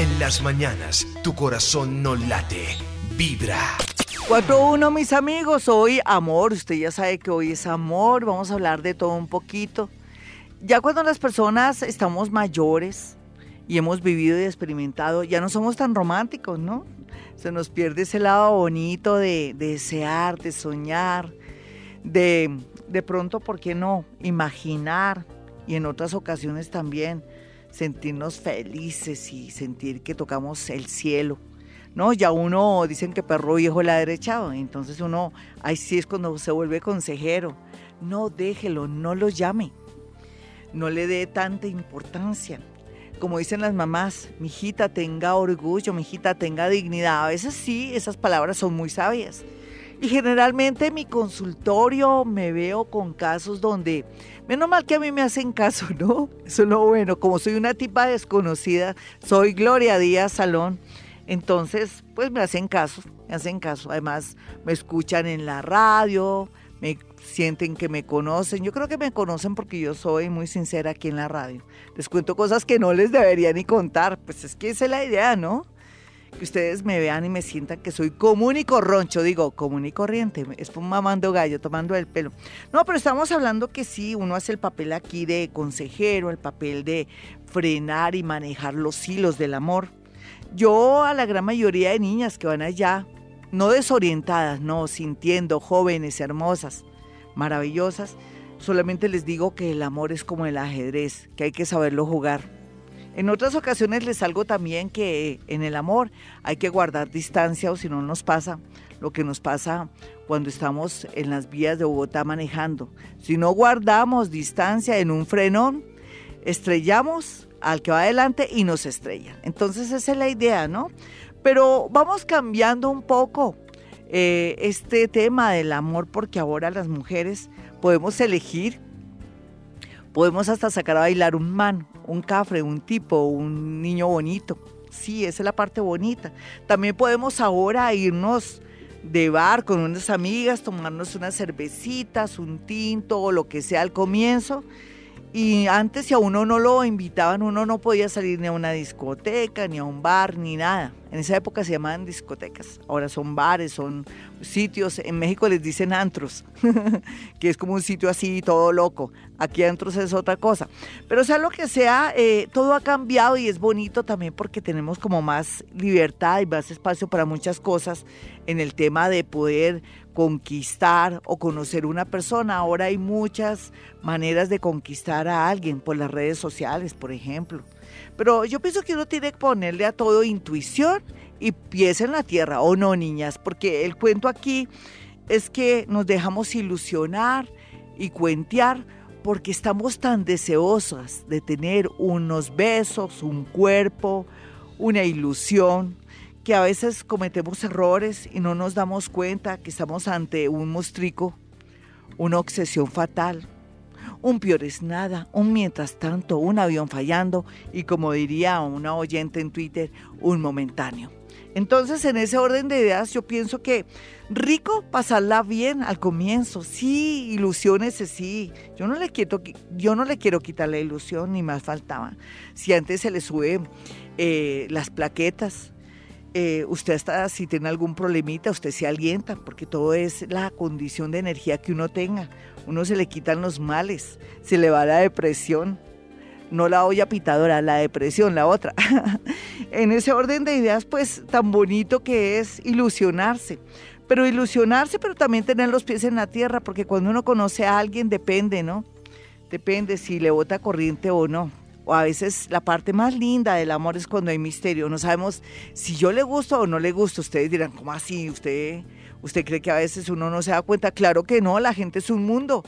En las mañanas, tu corazón no late, vibra. 4-1, mis amigos. Hoy amor. Usted ya sabe que hoy es amor. Vamos a hablar de todo un poquito. Ya cuando las personas estamos mayores y hemos vivido y experimentado, ya no somos tan románticos, ¿no? Se nos pierde ese lado bonito de, desear, de soñar, de de pronto, ¿por qué no? Imaginar y en otras ocasiones también sentirnos felices y sentir que tocamos el cielo. No, ya uno dicen que perro viejo la derechado, entonces uno, ahí sí es cuando se vuelve consejero. No déjelo, no lo llame. No le dé tanta importancia. Como dicen las mamás, mi hijita tenga orgullo, mi hijita tenga dignidad. A veces sí, esas palabras son muy sabias. Y generalmente en mi consultorio me veo con casos donde, menos mal que a mí me hacen caso, ¿no? Eso es lo bueno. Como soy una tipa desconocida, soy Gloria Díaz Salón, entonces pues me hacen caso, me hacen caso. Además me escuchan en la radio, me sienten que me conocen. Yo creo que me conocen porque yo soy muy sincera aquí en la radio. Les cuento cosas que no les debería ni contar. Pues es que esa es la idea, ¿no? Que ustedes me vean y me sientan que soy común y corroncho, digo, común y corriente, es mamando gallo, tomando el pelo. No, pero estamos hablando que sí, uno hace el papel aquí de consejero, el papel de frenar y manejar los hilos del amor. Yo a la gran mayoría de niñas que van allá, no desorientadas, no, sintiendo jóvenes, hermosas, maravillosas, solamente les digo que el amor es como el ajedrez, que hay que saberlo jugar en otras ocasiones les salgo también que en el amor hay que guardar distancia o si no nos pasa lo que nos pasa cuando estamos en las vías de Bogotá manejando. Si no guardamos distancia en un frenón, estrellamos al que va adelante y nos estrella. Entonces esa es la idea, ¿no? Pero vamos cambiando un poco eh, este tema del amor porque ahora las mujeres podemos elegir, podemos hasta sacar a bailar un man, un cafre, un tipo, un niño bonito. Sí, esa es la parte bonita. También podemos ahora irnos de bar con unas amigas, tomarnos unas cervecitas, un tinto o lo que sea al comienzo y antes si a uno no lo invitaban, uno no podía salir ni a una discoteca, ni a un bar, ni nada. En esa época se llamaban discotecas. Ahora son bares, son sitios. En México les dicen antros, que es como un sitio así todo loco. Aquí antros es otra cosa. Pero sea lo que sea, eh, todo ha cambiado y es bonito también porque tenemos como más libertad y más espacio para muchas cosas en el tema de poder conquistar o conocer una persona. Ahora hay muchas maneras de conquistar a alguien por las redes sociales, por ejemplo. Pero yo pienso que uno tiene que ponerle a todo intuición y pies en la tierra, ¿o no, niñas? Porque el cuento aquí es que nos dejamos ilusionar y cuentear porque estamos tan deseosas de tener unos besos, un cuerpo, una ilusión, que a veces cometemos errores y no nos damos cuenta que estamos ante un mostrico, una obsesión fatal, un peor es nada, un mientras tanto, un avión fallando y como diría una oyente en Twitter, un momentáneo. Entonces, en ese orden de ideas, yo pienso que rico pasarla bien al comienzo. Sí, ilusiones, sí. Yo no le quiero, yo no le quiero quitar la ilusión, ni más faltaba. Si antes se le sube eh, las plaquetas, eh, usted está, si tiene algún problemita, usted se alienta, porque todo es la condición de energía que uno tenga. Uno se le quitan los males, se le va la depresión, no la olla pitadora, la depresión, la otra. en ese orden de ideas, pues tan bonito que es ilusionarse. Pero ilusionarse, pero también tener los pies en la tierra, porque cuando uno conoce a alguien depende, ¿no? Depende si le bota corriente o no o a veces la parte más linda del amor es cuando hay misterio. No sabemos si yo le gusto o no le gusto. Ustedes dirán, ¿cómo así? ¿Usted, ¿Usted cree que a veces uno no se da cuenta? Claro que no, la gente es un mundo.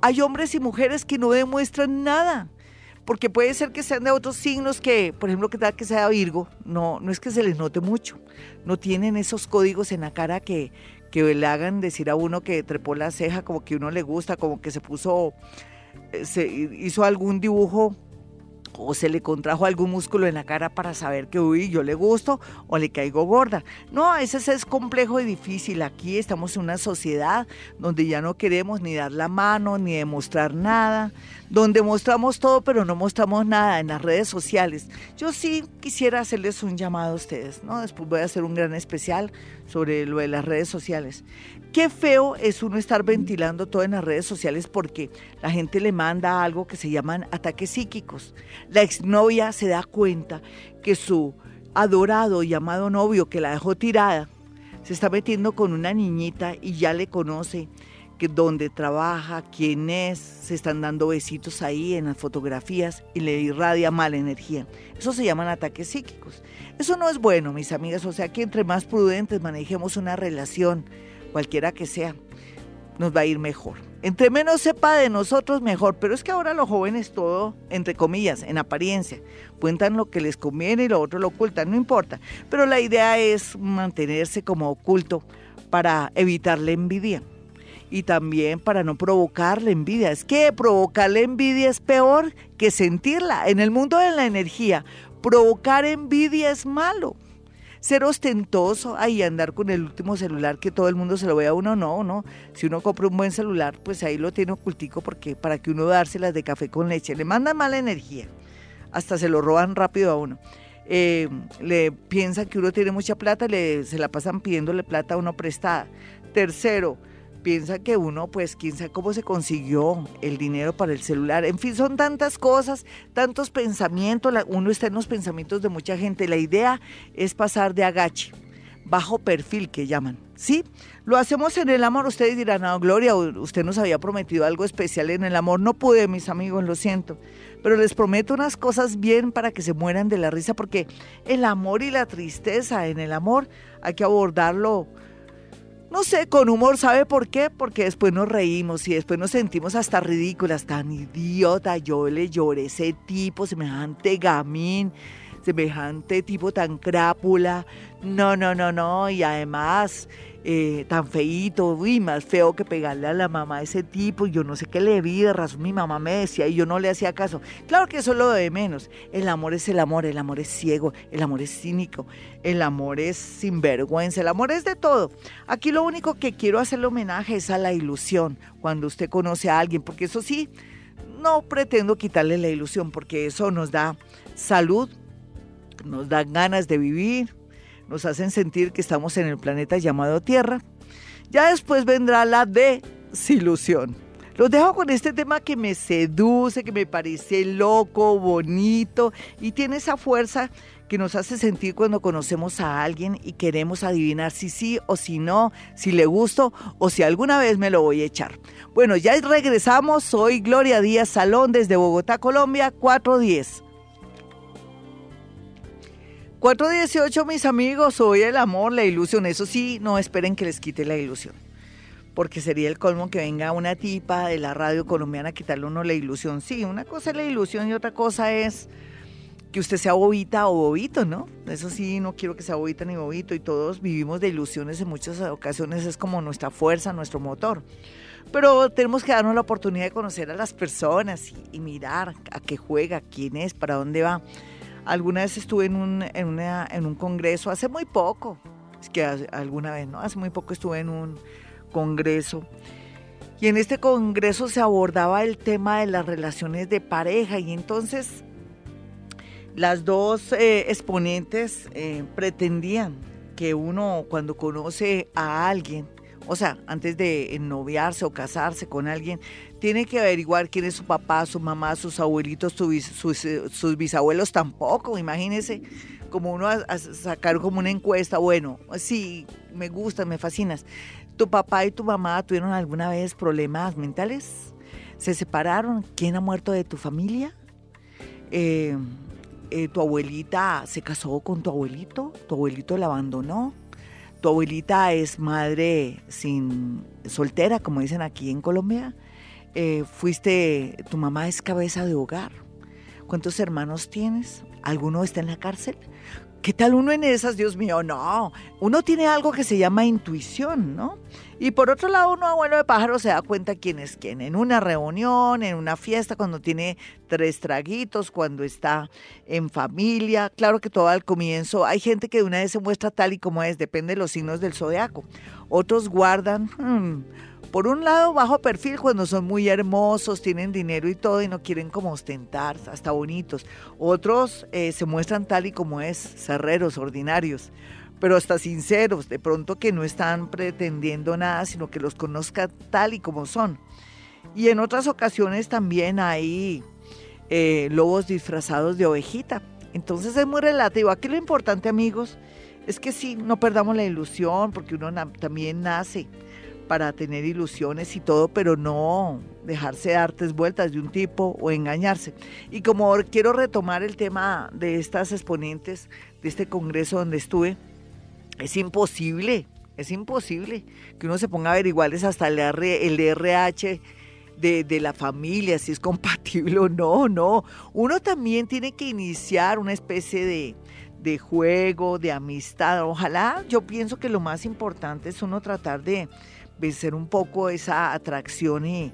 Hay hombres y mujeres que no demuestran nada. Porque puede ser que sean de otros signos que, por ejemplo, que tal que sea Virgo, no, no es que se les note mucho. No tienen esos códigos en la cara que, que le hagan decir a uno que trepó la ceja, como que uno le gusta, como que se puso, eh, se hizo algún dibujo o se le contrajo algún músculo en la cara para saber que, uy, yo le gusto o le caigo gorda. No, a veces es complejo y difícil. Aquí estamos en una sociedad donde ya no queremos ni dar la mano, ni demostrar nada, donde mostramos todo pero no mostramos nada en las redes sociales. Yo sí quisiera hacerles un llamado a ustedes, ¿no? Después voy a hacer un gran especial sobre lo de las redes sociales. Qué feo es uno estar ventilando todo en las redes sociales porque la gente le manda algo que se llaman ataques psíquicos. La exnovia se da cuenta que su adorado y amado novio que la dejó tirada se está metiendo con una niñita y ya le conoce que dónde trabaja, quién es, se están dando besitos ahí en las fotografías y le irradia mala energía. Eso se llaman ataques psíquicos. Eso no es bueno, mis amigas, o sea que entre más prudentes manejemos una relación, cualquiera que sea, nos va a ir mejor. Entre menos sepa de nosotros, mejor. Pero es que ahora los jóvenes todo, entre comillas, en apariencia, cuentan lo que les conviene y lo otro lo ocultan, no importa. Pero la idea es mantenerse como oculto para evitar la envidia y también para no provocar la envidia. Es que provocar la envidia es peor que sentirla. En el mundo de la energía, provocar envidia es malo ser ostentoso ahí andar con el último celular que todo el mundo se lo vea a uno, no, no. Si uno compra un buen celular, pues ahí lo tiene ocultico porque para que uno dárselas de café con leche, le manda mala energía, hasta se lo roban rápido a uno. Eh, le piensan que uno tiene mucha plata, le, se la pasan pidiéndole plata a uno prestada. Tercero, piensa que uno, pues, quién sabe cómo se consiguió el dinero para el celular. En fin, son tantas cosas, tantos pensamientos. Uno está en los pensamientos de mucha gente. La idea es pasar de agache, bajo perfil que llaman. ¿Sí? Lo hacemos en el amor. Ustedes dirán, no, Gloria, usted nos había prometido algo especial en el amor. No pude, mis amigos, lo siento. Pero les prometo unas cosas bien para que se mueran de la risa, porque el amor y la tristeza en el amor hay que abordarlo no sé, con humor, ¿sabe por qué? Porque después nos reímos y después nos sentimos hasta ridículas, tan idiota. Yo le lloré ese tipo, semejante gamín, semejante tipo tan crápula. No, no, no, no. Y además, eh, tan feíto, uy, más feo que pegarle a la mamá de ese tipo, yo no sé qué le vi, de razón mi mamá me decía y yo no le hacía caso. Claro que eso es lo de menos. El amor es el amor, el amor es ciego, el amor es cínico, el amor es sinvergüenza, el amor es de todo. Aquí lo único que quiero hacerle homenaje es a la ilusión, cuando usted conoce a alguien, porque eso sí, no pretendo quitarle la ilusión, porque eso nos da salud, nos da ganas de vivir, nos hacen sentir que estamos en el planeta llamado Tierra. Ya después vendrá la desilusión. Los dejo con este tema que me seduce, que me parece loco, bonito y tiene esa fuerza que nos hace sentir cuando conocemos a alguien y queremos adivinar si sí o si no, si le gusto o si alguna vez me lo voy a echar. Bueno, ya regresamos. Soy Gloria Díaz Salón desde Bogotá, Colombia, 410. 418, mis amigos, hoy el amor, la ilusión. Eso sí, no esperen que les quite la ilusión. Porque sería el colmo que venga una tipa de la radio colombiana a quitarle uno la ilusión. Sí, una cosa es la ilusión y otra cosa es que usted sea bobita o bobito, ¿no? Eso sí, no quiero que sea bobita ni bobito. Y todos vivimos de ilusiones en muchas ocasiones. Es como nuestra fuerza, nuestro motor. Pero tenemos que darnos la oportunidad de conocer a las personas y, y mirar a qué juega, quién es, para dónde va. Alguna vez estuve en un, en, en un congreso, hace muy poco, es que alguna vez, ¿no? Hace muy poco estuve en un congreso. Y en este congreso se abordaba el tema de las relaciones de pareja y entonces las dos eh, exponentes eh, pretendían que uno cuando conoce a alguien, o sea, antes de noviarse o casarse con alguien, tiene que averiguar quién es su papá, su mamá, sus abuelitos, sus, bisabuelos tampoco, imagínese como uno a, sacar como una encuesta, bueno, sí, me gustas, me fascinas. ¿Tu papá y tu mamá tuvieron alguna vez problemas mentales? ¿Se separaron? ¿Quién ha muerto de tu familia? Eh, eh, ¿Tu abuelita se casó con tu abuelito? ¿Tu abuelito la abandonó? ¿Tu abuelita es madre sin soltera, como dicen aquí en Colombia? Eh, fuiste, tu mamá es cabeza de hogar. ¿Cuántos hermanos tienes? ¿Alguno está en la cárcel? ¿Qué tal uno en esas? Dios mío, no. Uno tiene algo que se llama intuición, ¿no? Y por otro lado, uno abuelo de pájaro se da cuenta quién es quién. En una reunión, en una fiesta, cuando tiene tres traguitos, cuando está en familia. Claro que todo al comienzo. Hay gente que de una vez se muestra tal y como es, depende de los signos del zodiaco. Otros guardan. Hmm, por un lado, bajo perfil cuando son muy hermosos, tienen dinero y todo y no quieren como ostentar, hasta bonitos. Otros eh, se muestran tal y como es, cerreros, ordinarios, pero hasta sinceros, de pronto que no están pretendiendo nada, sino que los conozca tal y como son. Y en otras ocasiones también hay eh, lobos disfrazados de ovejita. Entonces es muy relativo. Aquí lo importante, amigos, es que sí, no perdamos la ilusión, porque uno también nace para tener ilusiones y todo, pero no dejarse artes vueltas de un tipo o engañarse. Y como quiero retomar el tema de estas exponentes de este congreso donde estuve, es imposible, es imposible que uno se ponga a averiguarles hasta el, el RH de, de, la familia, si es compatible o no, no. Uno también tiene que iniciar una especie de, de juego, de amistad. Ojalá, yo pienso que lo más importante es uno tratar de vencer un poco esa atracción y,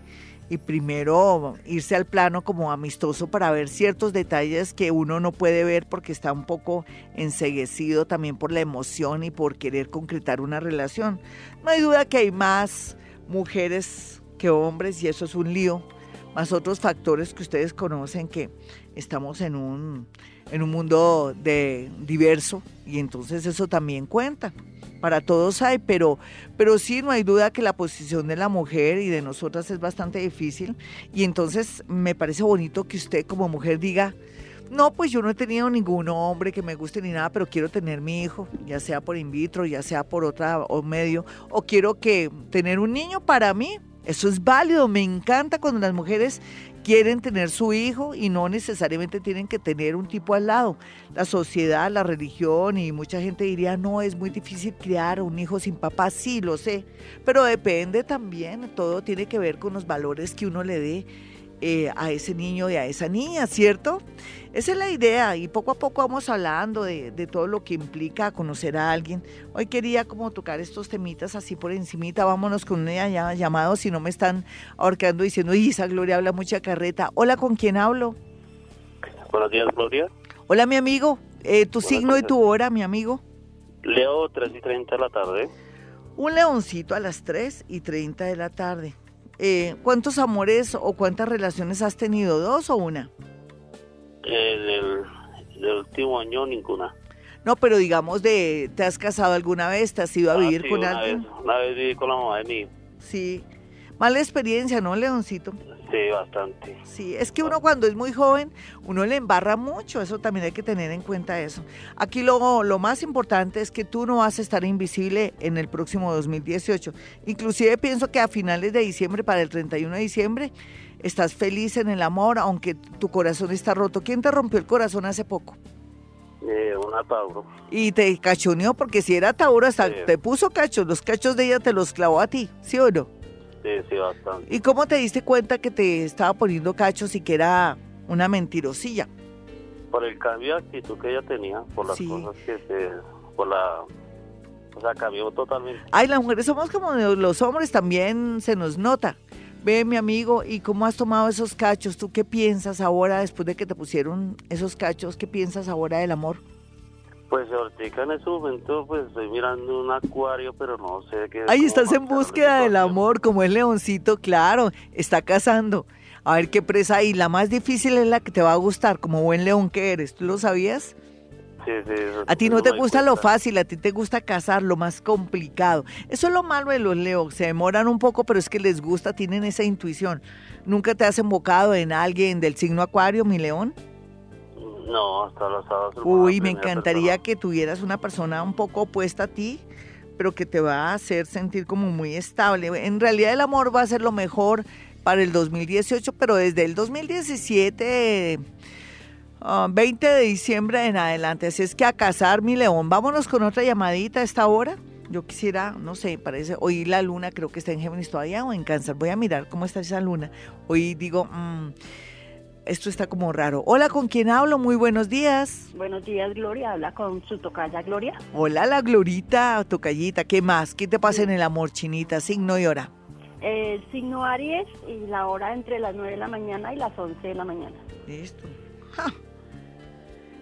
primero irse al plano como amistoso para ver ciertos detalles que uno no puede ver porque está un poco enseguecido también por la emoción y por querer concretar una relación. No hay duda que hay más mujeres que hombres y eso es un lío, más otros factores que ustedes conocen que estamos en un, en un mundo de diverso y entonces eso también cuenta para todos hay, pero, pero sí, no hay duda que la posición de la mujer y de nosotras es bastante difícil. Y entonces me parece bonito que usted como mujer diga, no, pues yo no he tenido ningún hombre que me guste ni nada, pero quiero tener mi hijo, ya sea por in vitro, ya sea por otra o medio, o quiero que tener un niño para mí. Eso es válido, me encanta cuando las mujeres quieren tener su hijo y no necesariamente tienen que tener un tipo al lado. La sociedad, la religión y mucha gente diría, no, es muy difícil criar un hijo sin papá, sí, lo sé, pero depende también, todo tiene que ver con los valores que uno le dé eh, a ese niño y a esa niña, ¿cierto? Esa es la idea y poco a poco vamos hablando de, todo lo que implica conocer a alguien. Hoy quería como tocar estos temitas así por encimita, vámonos con una llamado si no me están ahorcando diciendo, Isa Gloria habla mucha carreta. Hola, ¿con quién hablo? Buenos días, Gloria. Hola, mi amigo. Eh, ¿Tu signo y tu hora, mi amigo? Leo, 3 y 30 de la tarde. Un leoncito a las 3 y 30 de la tarde. Eh, ¿cuántos amores o cuántas relaciones has tenido? ¿Dos o una? Eh, del, último año ninguna. No, pero digamos de, ¿te has casado alguna vez? ¿Te has ido a ah, vivir con alguien? una vez viví con la mamá de mí. Sí. Mala experiencia, ¿no, Leoncito? Sí, bastante. Sí, es que uno cuando es muy joven, uno le embarra mucho, eso también hay que tener en cuenta eso. Aquí lo, lo más importante es que tú no vas a estar invisible en el próximo 2018. Inclusive pienso que a finales de diciembre, para el 31 de diciembre, estás feliz en el amor, aunque tu corazón está roto. ¿Quién te rompió el corazón hace poco? Eh, una Tauro. Y te cachoneó, porque si era Tauro, hasta te puso cachos, los cachos de ella te los clavó a ti, ¿sí o no? Sí, sí, bastante. ¿Y cómo te diste cuenta que te estaba poniendo cachos y que era una mentirosilla? Por el cambio de actitud que ella tenía, por las cosas que se... por la... O sea, cambió totalmente. Ay, las mujeres somos como los hombres, también se nos nota. Ve, mi amigo, ¿y cómo has tomado esos cachos? ¿Tú qué piensas ahora, después de que te pusieron esos cachos? ¿Qué piensas ahora del amor? Pues ahorita en ese momento pues estoy mirando un acuario, pero no sé qué... Ahí estás en búsqueda del amor, como el leoncito, claro, está cazando. A ver qué presa hay. La más difícil es la que te va a gustar, como buen león que eres. ¿Tú lo sabías? Sí, sí, a ti no te gusta lo fácil, a ti te gusta cazar lo más complicado. Eso es lo malo de los leones, se demoran un poco, pero es que les gusta, tienen esa intuición. ¿Nunca te has embocado en alguien del signo acuario, mi león? No, hasta los sábados. Uy, me encantaría que tuvieras una persona un poco opuesta a ti, pero que te va a hacer sentir como muy estable. En realidad el amor va a ser lo mejor para el 2018, pero desde el 2017... 20 ah, de diciembre en adelante. Así es que a casar, mi león. Vámonos con otra llamadita a esta hora. Yo quisiera, no sé, parece, hoy la luna creo que está en Géminis todavía o en Cáncer. Voy a mirar cómo está esa luna. Hoy digo, mmm, esto está como raro. Hola, ¿con quién hablo? Muy buenos días. Buenos días, Gloria. Habla con su tocaya, Gloria. Hola, la Glorita, tocayita. ¿Qué más? ¿Qué te pasa en el amor, chinita? Signo y hora. El signo Aries y la hora entre las 9 de la mañana y las 11 de la mañana. Listo.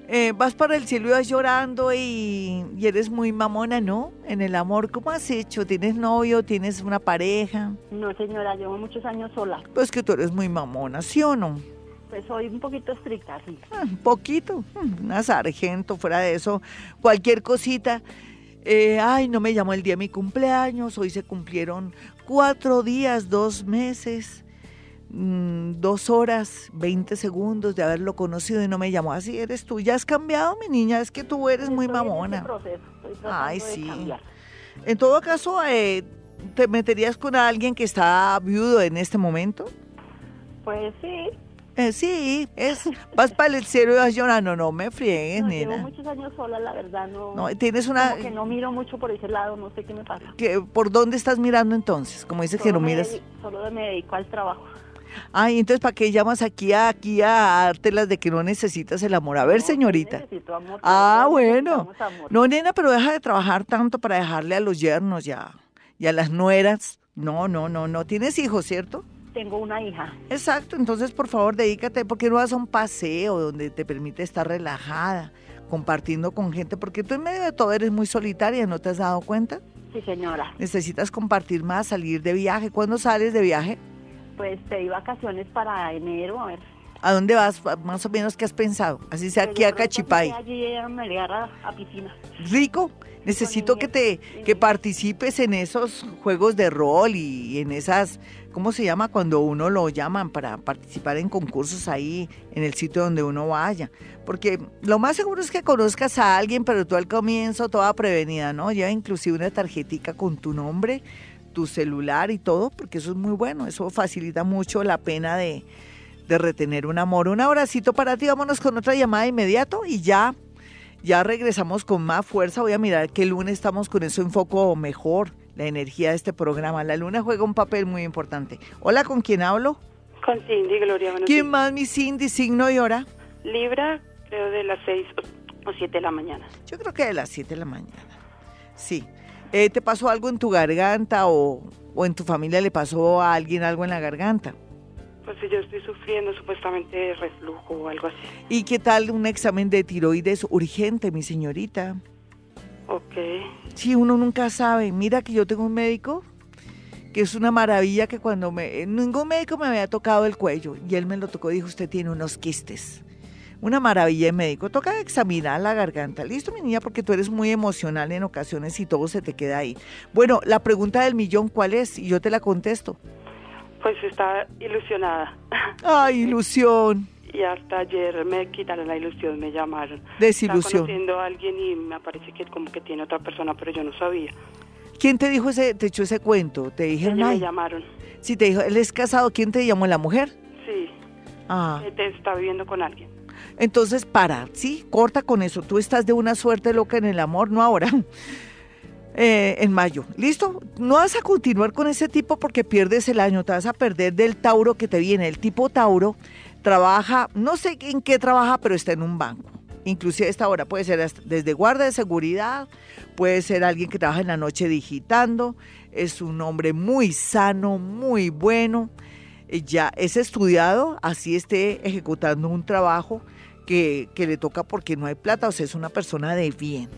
Eh, vas para el cielo y vas llorando y, y, eres muy mamona, ¿no? En el amor, ¿cómo has hecho? ¿Tienes novio? ¿Tienes una pareja? No, señora, llevo muchos años sola. Pues que tú eres muy mamona, ¿sí o no? Pues soy un poquito estricta, sí. Un poquito, mm, una sargento, fuera de eso, cualquier cosita. Eh, ay, no me llamó el día de mi cumpleaños, hoy se cumplieron cuatro días, dos meses. Mm, dos horas, 20 segundos de haberlo conocido y no me llamó. Así eres tú. Ya has cambiado, mi niña. Es que tú eres muy mamona. Ay, sí. En todo caso, eh, ¿te meterías con alguien que está viudo en este momento? Pues sí. Eh, sí, es, vas para el cielo y vas llorando, no me friegues, no, nena. Llevo muchos años sola, la verdad, no. No, tienes una... Como que no miro mucho por ese lado, no sé qué me pasa. ¿Qué, ¿Por dónde estás mirando entonces? Como dices que no miras... solo me dedico al trabajo. Ay, entonces, ¿para qué llamas aquí a, aquí a dártelas de que no necesitas el amor? A ver, señorita. Necesito amor, ah, bueno. No, nena, pero deja de trabajar tanto para dejarle a los yernos ya, y a las nueras. No, no, no, no. ¿Tienes hijos, cierto? Tengo una hija. Exacto, entonces por favor dedícate, porque no vas a un paseo donde te permite estar relajada, compartiendo con gente, porque tú en medio de todo eres muy solitaria, ¿no te has dado cuenta? Sí, señora. Necesitas compartir más, salir de viaje. ¿Cuándo sales de viaje? Pues pedí vacaciones para enero, a ver. ¿A dónde vas? Más o menos, ¿qué has pensado? Así sea Pues aquí a Cachipay. Allí a Melgar a, a piscina. Rico. Necesito que te que participes en esos juegos de rol y en esas, ¿cómo se llama? Cuando uno lo llaman para participar en concursos ahí en el sitio donde uno vaya. Porque lo más seguro es que conozcas a alguien, pero tú al comienzo toda prevenida, ¿no? Lleva inclusive una tarjetica con tu nombre, tu celular y todo, porque eso es muy bueno. Eso facilita mucho la pena de, de retener un amor. Un abracito para ti. Vámonos con otra llamada de inmediato y ya ya regresamos con más fuerza. Voy a mirar que lunes estamos con eso en foco mejor, la energía de este programa. La luna juega un papel muy importante. Hola, ¿con quién hablo? Con Cindy, Gloria. buenos ¿Quién días. más, mi Cindy? Signo y hora. Libra, creo de las 6 o 7 de la mañana. Yo creo que de las 7 de la mañana. Sí. Eh, ¿Te pasó algo en tu garganta o, o en tu familia le pasó a alguien algo en la garganta? Pues yo estoy sufriendo supuestamente de reflujo o algo así. ¿Y qué tal un examen de tiroides urgente, mi señorita? Ok. Sí, uno nunca sabe. Mira que yo tengo un médico que es una maravilla que cuando me... Ningún médico me había tocado el cuello y él me lo tocó y dijo, usted tiene unos quistes. Una maravilla de médico. Toca examinar la garganta. Listo, mi niña, porque tú eres muy emocional en ocasiones y todo se te queda ahí. Bueno, la pregunta del millón, ¿cuál es? Y yo te la contesto. Pues está ilusionada. Ay, ilusión. Y hasta ayer me quitaron la ilusión, me llamaron. Desilusión. Estaba conociendo a alguien y me parece que como que tiene otra persona, pero yo no sabía. ¿Quién te dijo ese, te echó ese cuento? Te dijeron, Ella me llamaron. si te dijo, él es casado, ¿quién te llamó? ¿La mujer? Sí, Ah, que te está viviendo con alguien. entonces para, ¿sí? Corta con eso. Tú estás de una suerte loca en el amor, no ahora. Eh, en mayo. ¿Listo? No vas a continuar con ese tipo porque pierdes el año, te vas a perder del Tauro que te viene. El tipo Tauro trabaja, no sé en qué trabaja, pero está en un banco. Inclusive a esta hora puede ser desde guardia de seguridad, puede ser alguien que trabaja en la noche digitando, es un hombre muy sano, muy bueno, eh, ya es estudiado, así esté ejecutando un trabajo que, que le toca porque no hay plata, o sea, es una persona de bien.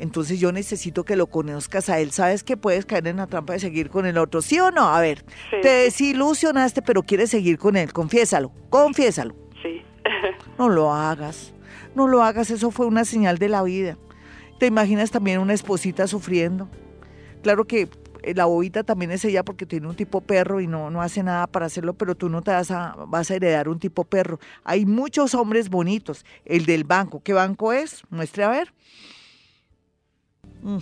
Entonces yo necesito que lo conozcas a él. Sabes que puedes caer en la trampa de seguir con el otro, ¿sí o no? A ver, Sí. te desilusionaste, pero quieres seguir con él. Confiésalo, confiésalo. Sí. No lo hagas, no lo hagas, eso fue una señal de la vida. ¿Te imaginas también una esposita sufriendo? Claro que eh, la bobita también es ella porque tiene un tipo perro y no, no hace nada para hacerlo, pero tú no te vas a, vas a heredar un tipo perro. Hay muchos hombres bonitos. El del banco, ¿qué banco es? Muestre a ver. Mm.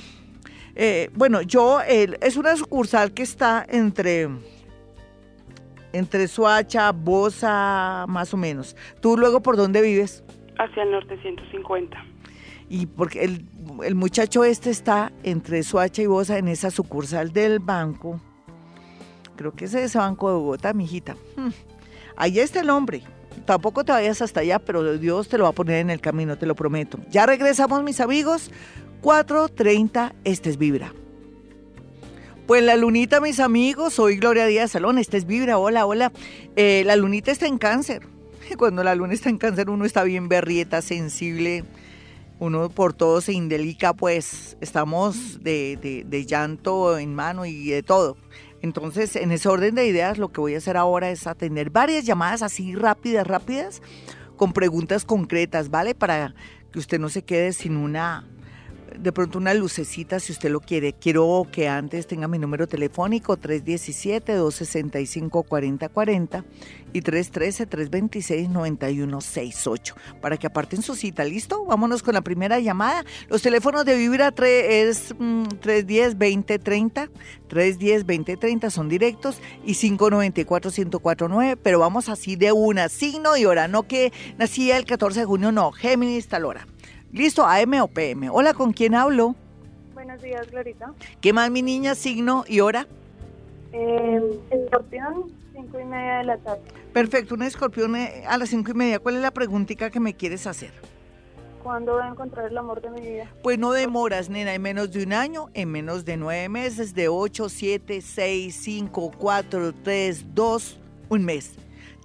Eh, bueno, yo, es una sucursal que está entre, entre Suacha, Bosa, más o menos. ¿Tú luego por dónde vives? Hacia el norte 150. Y porque el, el muchacho este está entre Suacha y Bosa en esa sucursal del banco. Creo que es ese banco de Bogotá, mijita. Hmm. Ahí está el hombre. tampoco te vayas hasta allá, pero Dios te lo va a poner en el camino, te lo prometo. Ya regresamos, mis amigos. 4.30, este es Vibra. Pues la lunita, mis amigos, soy Gloria Díaz Salón, este es Vibra, hola, hola. Eh, la lunita está en cáncer. Cuando la luna está en cáncer uno está bien berrieta, sensible, uno por todo se indelica, pues estamos de, de llanto en mano y de todo. Entonces, en ese orden de ideas, lo que voy a hacer ahora es atender varias llamadas así rápidas, rápidas, con preguntas concretas, ¿vale? Para que usted no se quede sin una de pronto una lucecita si usted lo quiere. Quiero que antes tenga mi número telefónico 317-265-4040 y 313-326-9168 para que aparten su cita. ¿Listo? Vámonos con la primera llamada. Los teléfonos de Vibra es 310-2030, 310-2030 son directos y 594-1049, pero vamos así de una, signo y hora, no que nacía el 14 de junio, no, Géminis tal hora. Listo, AM o PM. Hola, ¿con quién hablo? Buenos días, Glorita. ¿Qué más, mi niña, signo y hora? Eh, escorpión, cinco y media de la tarde. Perfecto, un escorpión eh, a las cinco y media. ¿Cuál es la preguntita que me quieres hacer? ¿Cuándo voy a encontrar el amor de mi vida? Pues no demoras, nena, en menos de un año, en menos de nueve meses, de ocho, siete, seis, cinco, cuatro, tres, dos, un mes.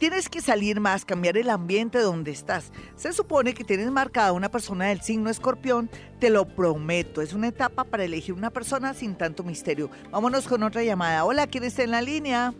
Tienes que salir más, cambiar el ambiente donde estás. Se supone que tienes marcada una persona del signo escorpión, te lo prometo. Es una etapa para elegir una persona sin tanto misterio. Vámonos con otra llamada. Hola, ¿quién está en la línea?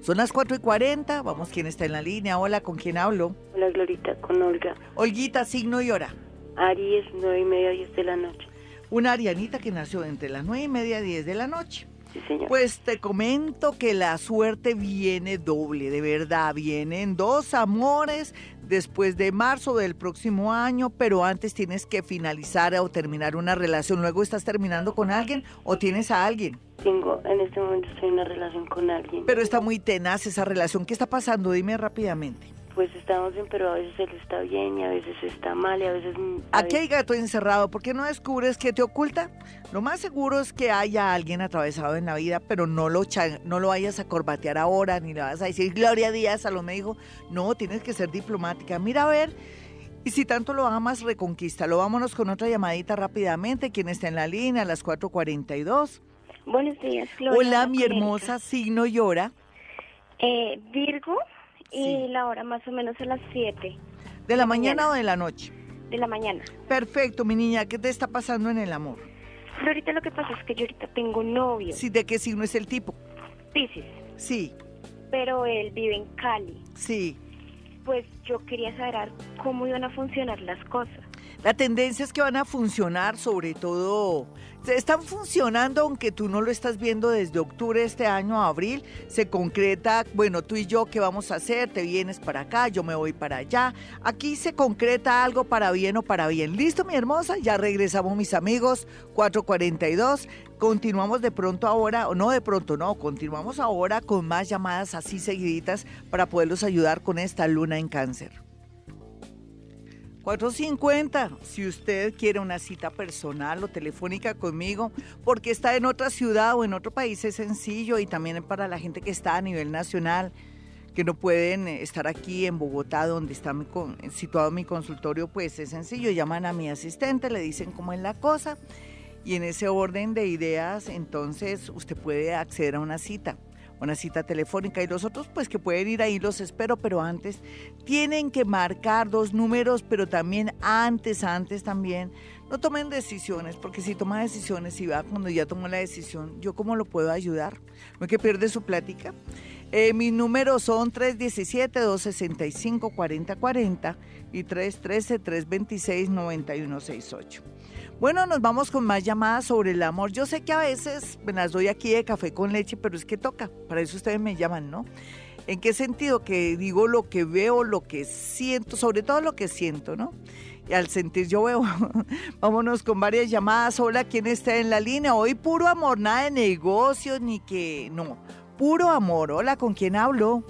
Son las 4 y 40. Vamos, ¿quién está en la línea? Hola, ¿con quién hablo? Hola, Glorita, con Olga. Olguita, signo y hora. Aries, 9 y media, 10 de la noche. Una arianita que nació entre las 9 y media y 10 de la noche. Señor. Pues te comento que la suerte viene doble, de verdad. Vienen dos amores después de marzo del próximo año, pero antes tienes que finalizar o terminar una relación. Luego estás terminando con alguien o tienes a alguien. Tengo, en este momento estoy en una relación con alguien. Pero está muy tenaz esa relación. ¿Qué está pasando? Dime rápidamente. Pues estamos bien, pero a veces él está bien y a veces está mal y a veces... a Aquí hay gato encerrado. ¿Por qué no descubres qué te oculta? Lo más seguro es que haya alguien atravesado en la vida, pero no lo, no lo vayas a corbatear ahora, ni le vas a decir Gloria Díaz, a lo me dijo. No, tienes que ser diplomática. Mira a ver. Y si tanto lo amas, reconquístalo. Vámonos con otra llamadita rápidamente. ¿Quién está en la línea? A las 4.42. Buenos días, Gloria. Hola, mi hermosa signo llora. Eh, Virgo, y la hora más o menos a las 7 ¿De la mañana o de la noche? de la mañana. Perfecto, mi niña. ¿Qué te está pasando en el amor? Pero ahorita lo que pasa es que yo ahorita tengo novio, Sí, ¿de qué signo es el tipo? Piscis, Sí, pero él vive en Cali. sí. Pues yo quería saber cómo iban a funcionar las cosas. La tendencia es que van a funcionar, sobre todo, están funcionando aunque tú no lo estás viendo desde octubre de este año a abril. Se concreta, bueno, tú y yo, ¿qué vamos a hacer? Te vienes para acá, yo me voy para allá. Aquí se concreta algo para bien o para bien. ¿Listo, mi hermosa? Ya regresamos, mis amigos, 442. Continuamos de pronto ahora, o no de pronto, no, continuamos ahora con más llamadas así seguiditas para poderlos ayudar con esta luna en cáncer. 450, si usted quiere una cita personal o telefónica conmigo, porque está en otra ciudad o en otro país, es sencillo y también para la gente que está a nivel nacional, que no pueden eh, estar aquí en Bogotá, donde está mi con- situado mi consultorio, pues es sencillo, llaman a mi asistente, le dicen cómo es la cosa y en ese orden de ideas, entonces usted puede acceder a una cita una cita telefónica y los otros pues que pueden ir ahí los espero, pero antes tienen que marcar dos números, pero también antes, antes también. No tomen decisiones, porque si toma decisiones y va cuando ya tomó la decisión, ¿yo cómo lo puedo ayudar? ¿No es que pierde su plática? Eh, mis números son 317-265-4040 y 313-326-9168. Bueno, nos vamos con más llamadas sobre el amor. Yo sé que a veces me las doy aquí de café con leche, pero es que toca. Para eso ustedes me llaman, ¿no? ¿En qué sentido? Que digo lo que veo, lo que siento, sobre todo lo que siento, ¿no? Y al sentir yo veo. Vámonos con varias llamadas. Hola, ¿quién está en la línea? Hoy puro amor, nada de negocios ni que... No, puro amor. Hola, ¿con quién hablo?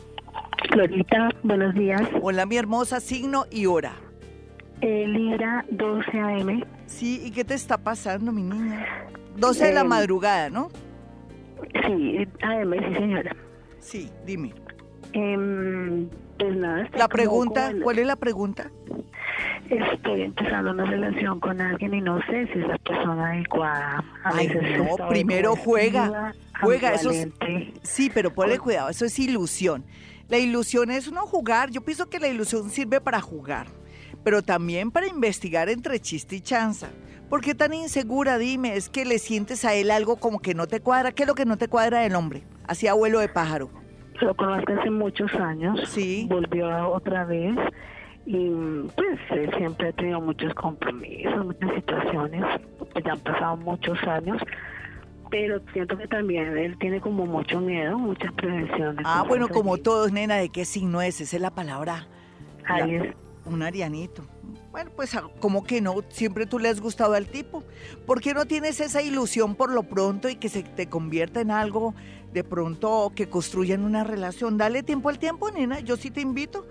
Florita, buenos días. Hola, mi hermosa, signo y hora. Eh, Libra 12 AM. Sí, ¿y qué te está pasando, mi niña? 12 de la Em, madrugada, ¿no? Sí, AM, sí señora. Sí, dime. Em, Pues nada. La pregunta, ¿cuál es la pregunta? Estoy empezando una relación con alguien y no sé si es la persona adecuada. A Ay, veces no, primero juega, juega, eso es-. Sí, pero ponle cuidado, eso es ilusión. La ilusión es no jugar. Yo pienso que la ilusión sirve para jugar, pero también para investigar entre chiste y chanza. ¿Por qué tan insegura? Dime, es que le sientes a él algo como que no te cuadra. ¿Qué es lo que no te cuadra del hombre? Así abuelo de pájaro. Lo conozco hace muchos años. Sí. Volvió otra vez. Y pues él siempre ha tenido muchos compromisos, muchas situaciones. Pues, ya han pasado muchos años. Pero siento que también él tiene como mucho miedo, muchas prevenciones. Ah, bueno, como así. todos, nena, ¿de qué signo es? Esa es la palabra. Ahí La- es. Un arianito. Bueno, pues ah, como que no, siempre tú le has gustado al tipo. ¿Por qué no tienes esa ilusión por lo pronto y que se te convierta en algo de pronto que construyan una relación? Dale tiempo al tiempo, nena. Yo sí te invito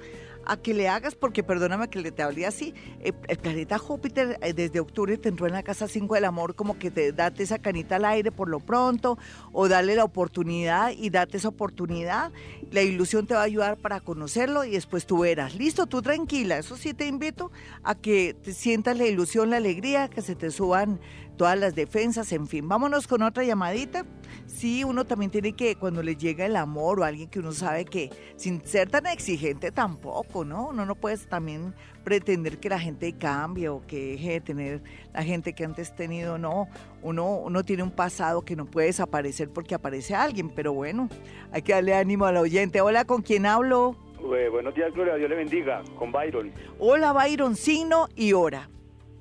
a que le hagas, porque perdóname que te hablé así. eh, el planeta Júpiter eh, desde octubre te entró en la casa 5 del amor, como que te date esa canita al aire por lo pronto, o dale la oportunidad y date esa oportunidad. La ilusión te va a ayudar para conocerlo y después tú verás. Listo, tú tranquila. Eso sí te invito a que te sientas la ilusión, la alegría, que se te suban todas las defensas, en fin. Vámonos con otra llamadita. Sí, uno también tiene que, cuando le llega el amor o alguien que uno sabe que, sin ser tan exigente tampoco, ¿no? Uno no puede también pretender que la gente cambie o que deje de tener la gente que antes tenido, no. Uno, uno tiene un pasado que no puede desaparecer porque aparece alguien, pero bueno, hay que darle ánimo al oyente. Hola, ¿con quién hablo? Eh, buenos días, Gloria. Dios le bendiga. Con Byron. Hola, Byron, signo y hora.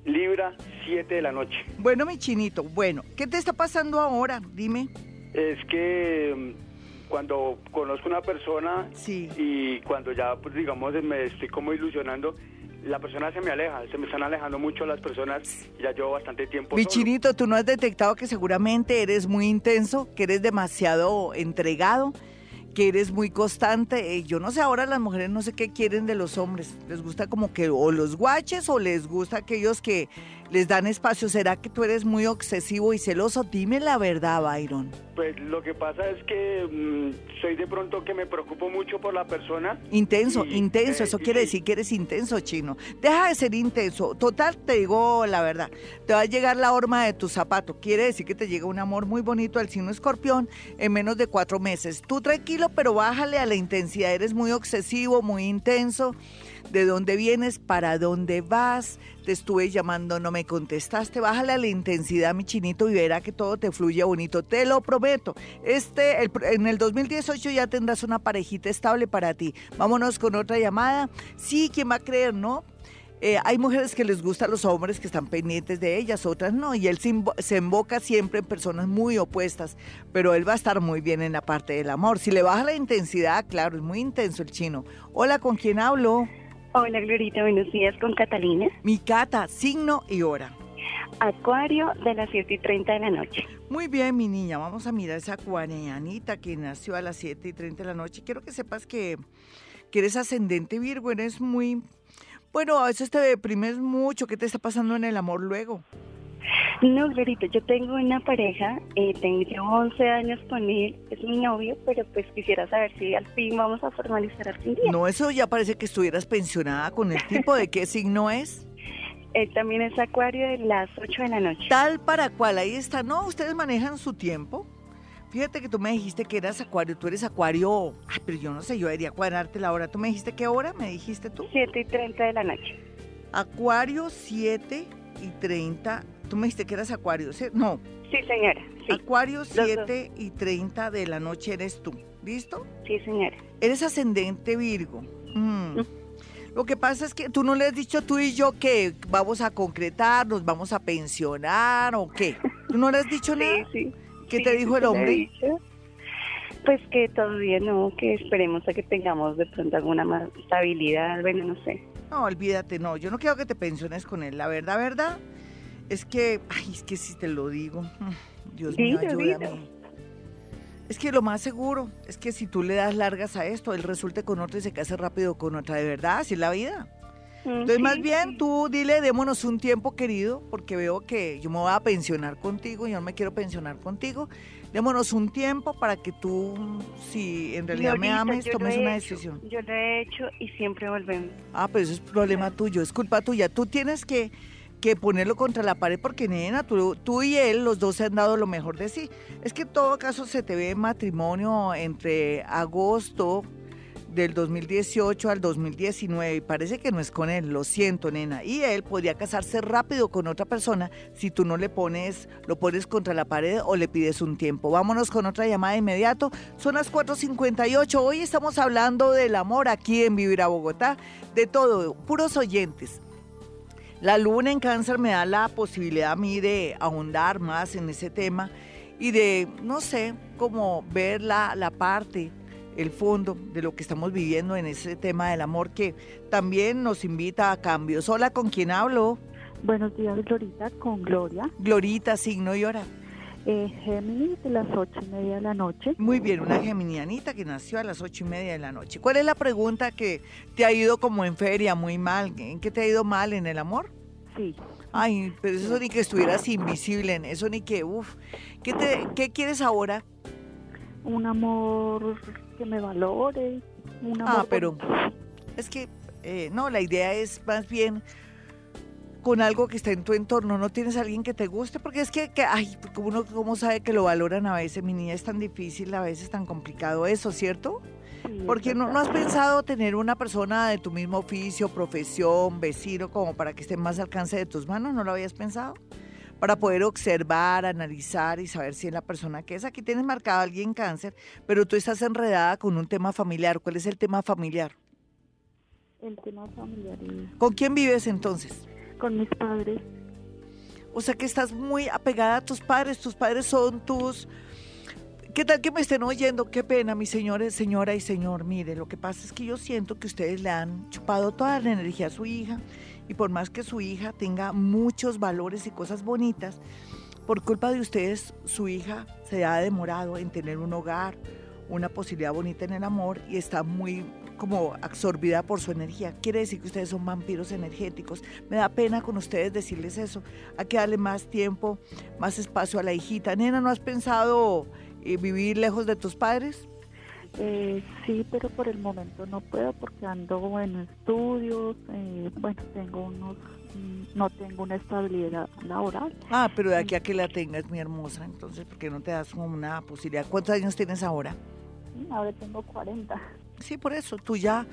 Libra, 7 de la noche. Bueno, mi chinito, bueno, ¿qué te está pasando ahora? Dime. Es que mm, cuando conozco una persona Sí. y cuando ya, pues, digamos, me estoy como ilusionando, la persona se me aleja. Se me están alejando mucho las personas. y Ya llevo bastante tiempo. Mi solo. chinito, tú no has detectado que seguramente eres muy intenso, que eres demasiado entregado, que eres muy constante. Eh, Yo no sé, ahora las mujeres no sé qué quieren de los hombres. Les gusta como que o los guaches o les gusta aquellos que les dan espacio. ¿Será que tú eres muy obsesivo y celoso? Dime la verdad, Byron. Pues lo que pasa es que mm, soy de pronto que me preocupo mucho por la persona. Intenso, Y, intenso, eh, eso y quiere decir que eres intenso, chino. Deja de ser intenso. Total, te digo la verdad. Te va a llegar la horma de tu zapato. Quiere decir que te llega un amor muy bonito al signo escorpión en menos de cuatro meses. Tú tranquilo, pero bájale a la intensidad. Eres muy obsesivo, muy intenso. ¿De dónde vienes? ¿Para dónde vas? Te estuve llamando, no me contestaste. Bájale a la intensidad, mi chinito, y verá que todo te fluye bonito. Te lo prometo. Este, el- en el 2018 ya tendrás una parejita estable para ti. Vámonos con otra llamada. Sí, ¿quién va a creer, no? Eh, hay mujeres que les gustan los hombres que están pendientes de ellas, otras no, y él se, emboca siempre en personas muy opuestas, pero él va a estar muy bien en la parte del amor. Si le baja la intensidad, claro, es muy intenso el chino. Hola, ¿con quién hablo? Hola, Glorita, buenos días con Catalina. Mi cata, signo y hora. Acuario de las 7 y 30 de la noche. Muy bien, mi niña, vamos a mirar esa acuarianita que nació a las 7 y 30 de la noche. Quiero que sepas que, que eres ascendente Virgo, eres muy... Bueno, a veces te deprimes mucho. ¿Qué te está pasando en el amor luego? No, Glorita, yo tengo una pareja, eh, tengo llevo 11 años con él, es mi novio, pero pues quisiera saber si al fin vamos a formalizar algún día. No, eso ya parece que estuvieras pensionada con el tipo. ¿De qué signo es? Él también es Acuario de las 8 de la noche. Tal para cual, ahí está. No, ustedes manejan su tiempo. Fíjate que tú me dijiste que eras acuario, tú eres acuario, ay, pero yo no sé, yo debería cuadrarte la hora. ¿Tú me dijiste qué hora? ¿Me dijiste tú? 7 y 30 de la noche. Acuario 7 y 30. Tú me dijiste que eras acuario, ¿sí? No, Sí, señora. Sí, acuario dos. 7 y 30 de la noche eres tú. ¿Listo? sí, señora. Eres ascendente Virgo. Mm. Lo que pasa es que tú no le has dicho tú y yo que vamos a concretar, nos vamos a pensionar o qué. ¿Tú no le has dicho Sí, nada? sí. ¿Qué Sí, te dijo el hombre? Pues que todavía no, que esperemos a que tengamos de pronto alguna más estabilidad, bueno, no sé. No, olvídate, no, yo no quiero que te pensiones con él. La verdad, verdad, es que, ay, es que si te lo digo, mm, Dios mío, ayúdame. Es que lo más seguro es que si tú le das largas a esto, él resulte con otro y se case rápido con otra, de verdad, así es la vida. Entonces, más bien, tú dile, démonos un tiempo, querido, porque veo que yo me voy a pensionar contigo, y yo no me quiero pensionar contigo. Démonos un tiempo para que tú, si en realidad me ames, tomes una decisión. Yo lo he hecho y siempre volvemos. Ah, pero eso es problema tuyo, es culpa tuya. Tú tienes que, que ponerlo contra la pared porque, nena, tú, tú y él, los dos se han dado lo mejor de sí. Es que en todo caso se te ve matrimonio entre agosto del 2018 al 2019 y parece que no es con él, lo siento, nena. Y él podría casarse rápido con otra persona si tú no le pones, lo pones contra la pared o le pides un tiempo. Vámonos con otra llamada de inmediato. Son las 4.58. Hoy estamos hablando del amor aquí en Vivir a Bogotá, de todo, puros oyentes. La luna en cáncer me da la posibilidad a mí de ahondar más en ese tema y de, no sé, como ver la, la parte el fondo de lo que estamos viviendo en ese tema del amor que también nos invita a cambios. Hola, ¿con quién hablo? Buenos días, Glorita, con Gloria. Glorita, signo y hora. Eh, Géminis de las ocho y media de la noche. Muy bien, una geminianita que nació a las ocho y media de la noche. ¿Cuál es la pregunta que te ha ido como en feria, muy mal? ¿En qué te ha ido mal en el amor? Sí. Ay, pero eso ni que estuvieras invisible en eso, ni que, uff. ¿Qué, te, ¿Qué quieres ahora? Un amor que me valore. Un ah, pero es que, eh, no, la idea es más bien con algo que está en tu entorno, no tienes a alguien que te guste, porque es que, que ay, uno cómo sabe que lo valoran a veces, mi niña es tan difícil, a veces tan complicado eso, ¿cierto? porque no, no has pensado tener una persona de tu mismo oficio, profesión, vecino, como para que esté más al alcance de tus manos, ¿no lo habías pensado? para poder observar, analizar y saber si es la persona que es. Aquí tienes marcado a alguien cáncer, pero tú estás enredada con un tema familiar. ¿Cuál es el tema familiar? El tema familiar. ¿Con quién vives entonces? Con mis padres. O sea que estás muy apegada a tus padres. Tus padres son tus... ¿Qué tal que me estén oyendo? Qué pena, mis señores, señora y señor. Mire, lo que pasa es que yo siento que ustedes le han chupado toda la energía a su hija y por más que su hija tenga muchos valores y cosas bonitas, por culpa de ustedes su hija se ha demorado en tener un hogar, una posibilidad bonita en el amor y está muy como absorbida por su energía. Quiere decir que ustedes son vampiros energéticos. Me da pena con ustedes decirles eso. Hay que darle más tiempo, más espacio a la hijita. Nena, ¿no has pensado eh, vivir lejos de tus padres? Eh, sí, pero por el momento no puedo porque ando en estudios, eh, bueno, tengo unos, mm, no tengo una estabilidad laboral. Ah, pero de aquí a que la tengas, mi hermosa, entonces, ¿por qué no te das como una posibilidad? ¿Cuántos años tienes ahora? Ahora tengo 40. Sí, por eso, tú ya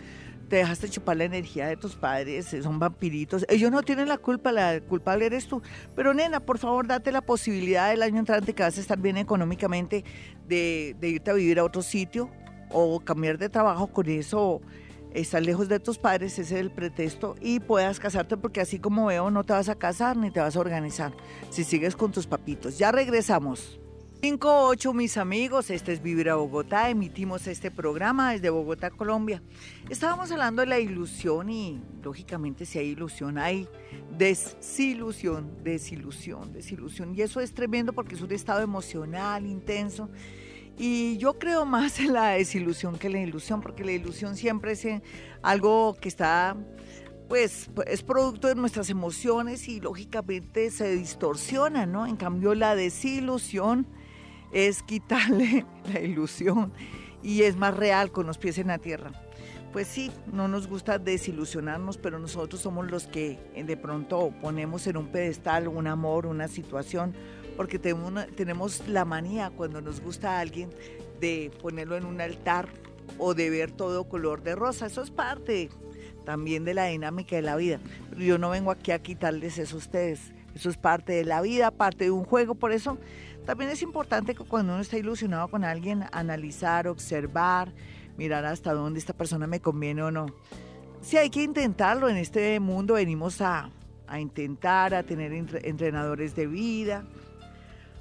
te dejaste chupar la energía de tus padres, eh, son vampiritos. Ellos no tienen la culpa, la culpable eres tú. Pero nena, por favor, date la posibilidad del año entrante que vas a estar bien económicamente de, de irte a vivir a otro sitio, o cambiar de trabajo con eso, estar lejos de tus padres, ese es el pretexto, y puedas casarte porque así como veo no te vas a casar ni te vas a organizar si sigues con tus papitos. Ya regresamos. 5-8 mis amigos, este es Vivir a Bogotá, emitimos este programa desde Bogotá, Colombia. Estábamos hablando de la ilusión y lógicamente si hay ilusión hay desilusión, desilusión, desilusión. Y eso es tremendo porque es un estado emocional intenso y yo creo más en la desilusión que en la ilusión, porque la ilusión siempre es algo que está, pues, es producto de nuestras emociones y lógicamente se distorsiona, ¿no? En cambio, la desilusión es quitarle la ilusión y es más real con los pies en la tierra. Pues sí, no nos gusta desilusionarnos, pero nosotros somos los que de pronto ponemos en un pedestal un amor, una situación, porque tenemos, la manía cuando nos gusta a alguien de ponerlo en un altar o de ver todo color de rosa. Eso es parte también de la dinámica de la vida. Yo no vengo aquí a quitarles eso a ustedes. Eso es parte de la vida, parte de un juego. Por eso también es importante que cuando uno está ilusionado con alguien, analizar, observar, mirar hasta dónde esta persona me conviene o no. Si hay que intentarlo en este mundo, venimos a, a intentar, a tener entrenadores de vida,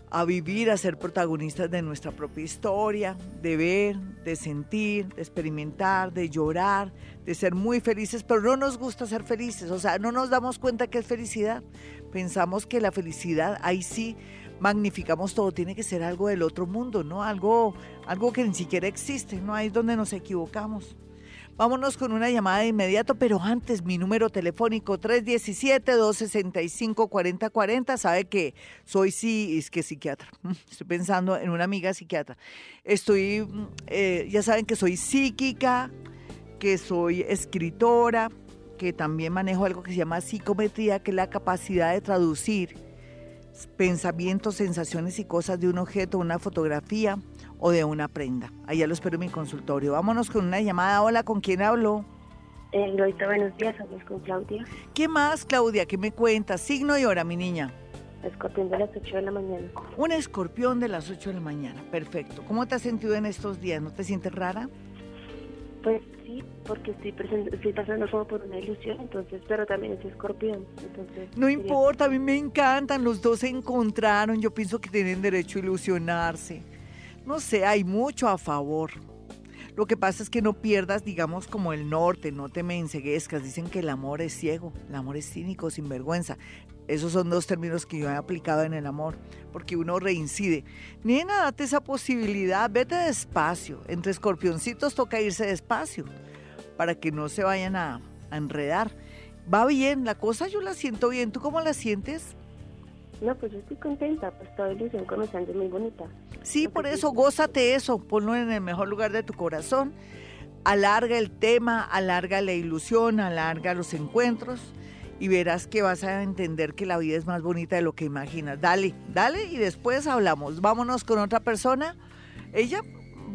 a vivir, a ser protagonistas de nuestra propia historia, de ver, de sentir, de experimentar, de llorar, de ser muy felices, pero no nos gusta ser felices, o sea, no nos damos cuenta que es felicidad. Pensamos que la felicidad, ahí sí magnificamos todo, tiene que ser algo del otro mundo, ¿no? Algo, algo que ni siquiera existe, ¿no? Ahí es donde nos equivocamos. Vámonos con una llamada de inmediato, pero antes mi número telefónico 317-265-4040. Sabe que soy sí, es que psiquiatra. Estoy pensando en una amiga psiquiatra. Estoy, eh, ya saben que soy psíquica, que soy escritora, que también manejo algo que se llama psicometría, que es la capacidad de traducir pensamientos, sensaciones y cosas de un objeto, una fotografía o de una prenda. Allá lo espero en mi consultorio. Vámonos con una llamada. Hola, ¿con quién hablo? Eh, buenos días, hablas con Claudia. ¿Qué más, Claudia? ¿Qué me cuentas? Signo y hora, mi niña. Escorpión de las 8 de la mañana. Un escorpión de las 8 de la mañana, perfecto. ¿Cómo te has sentido en estos días? ¿No te sientes rara? Pues sí, porque estoy, estoy pasando como por una ilusión, entonces, pero también es escorpión. Entonces, no importa, a mí me encantan, los dos se encontraron, yo pienso que tienen derecho a ilusionarse no sé, hay mucho a favor. Lo que pasa es que no pierdas, digamos, como el norte, no te me. Dicen que el amor es ciego, el amor es cínico, sin vergüenza. Esos son dos términos que yo he aplicado en el amor, porque uno reincide. Nena, date esa posibilidad, vete despacio. Entre escorpioncitos toca irse despacio, para que no se vayan a, a enredar. Va bien, la cosa yo la siento bien. ¿Tú cómo la sientes? No, pues yo estoy contenta, pues toda ilusión comenzando es muy bonita. Sí, por eso, gózate eso, ponlo en el mejor lugar de tu corazón. Alarga el tema, alarga la ilusión, alarga los encuentros y verás que vas a entender que la vida es más bonita de lo que imaginas. Dale, dale y después hablamos. Vámonos con otra persona. Ella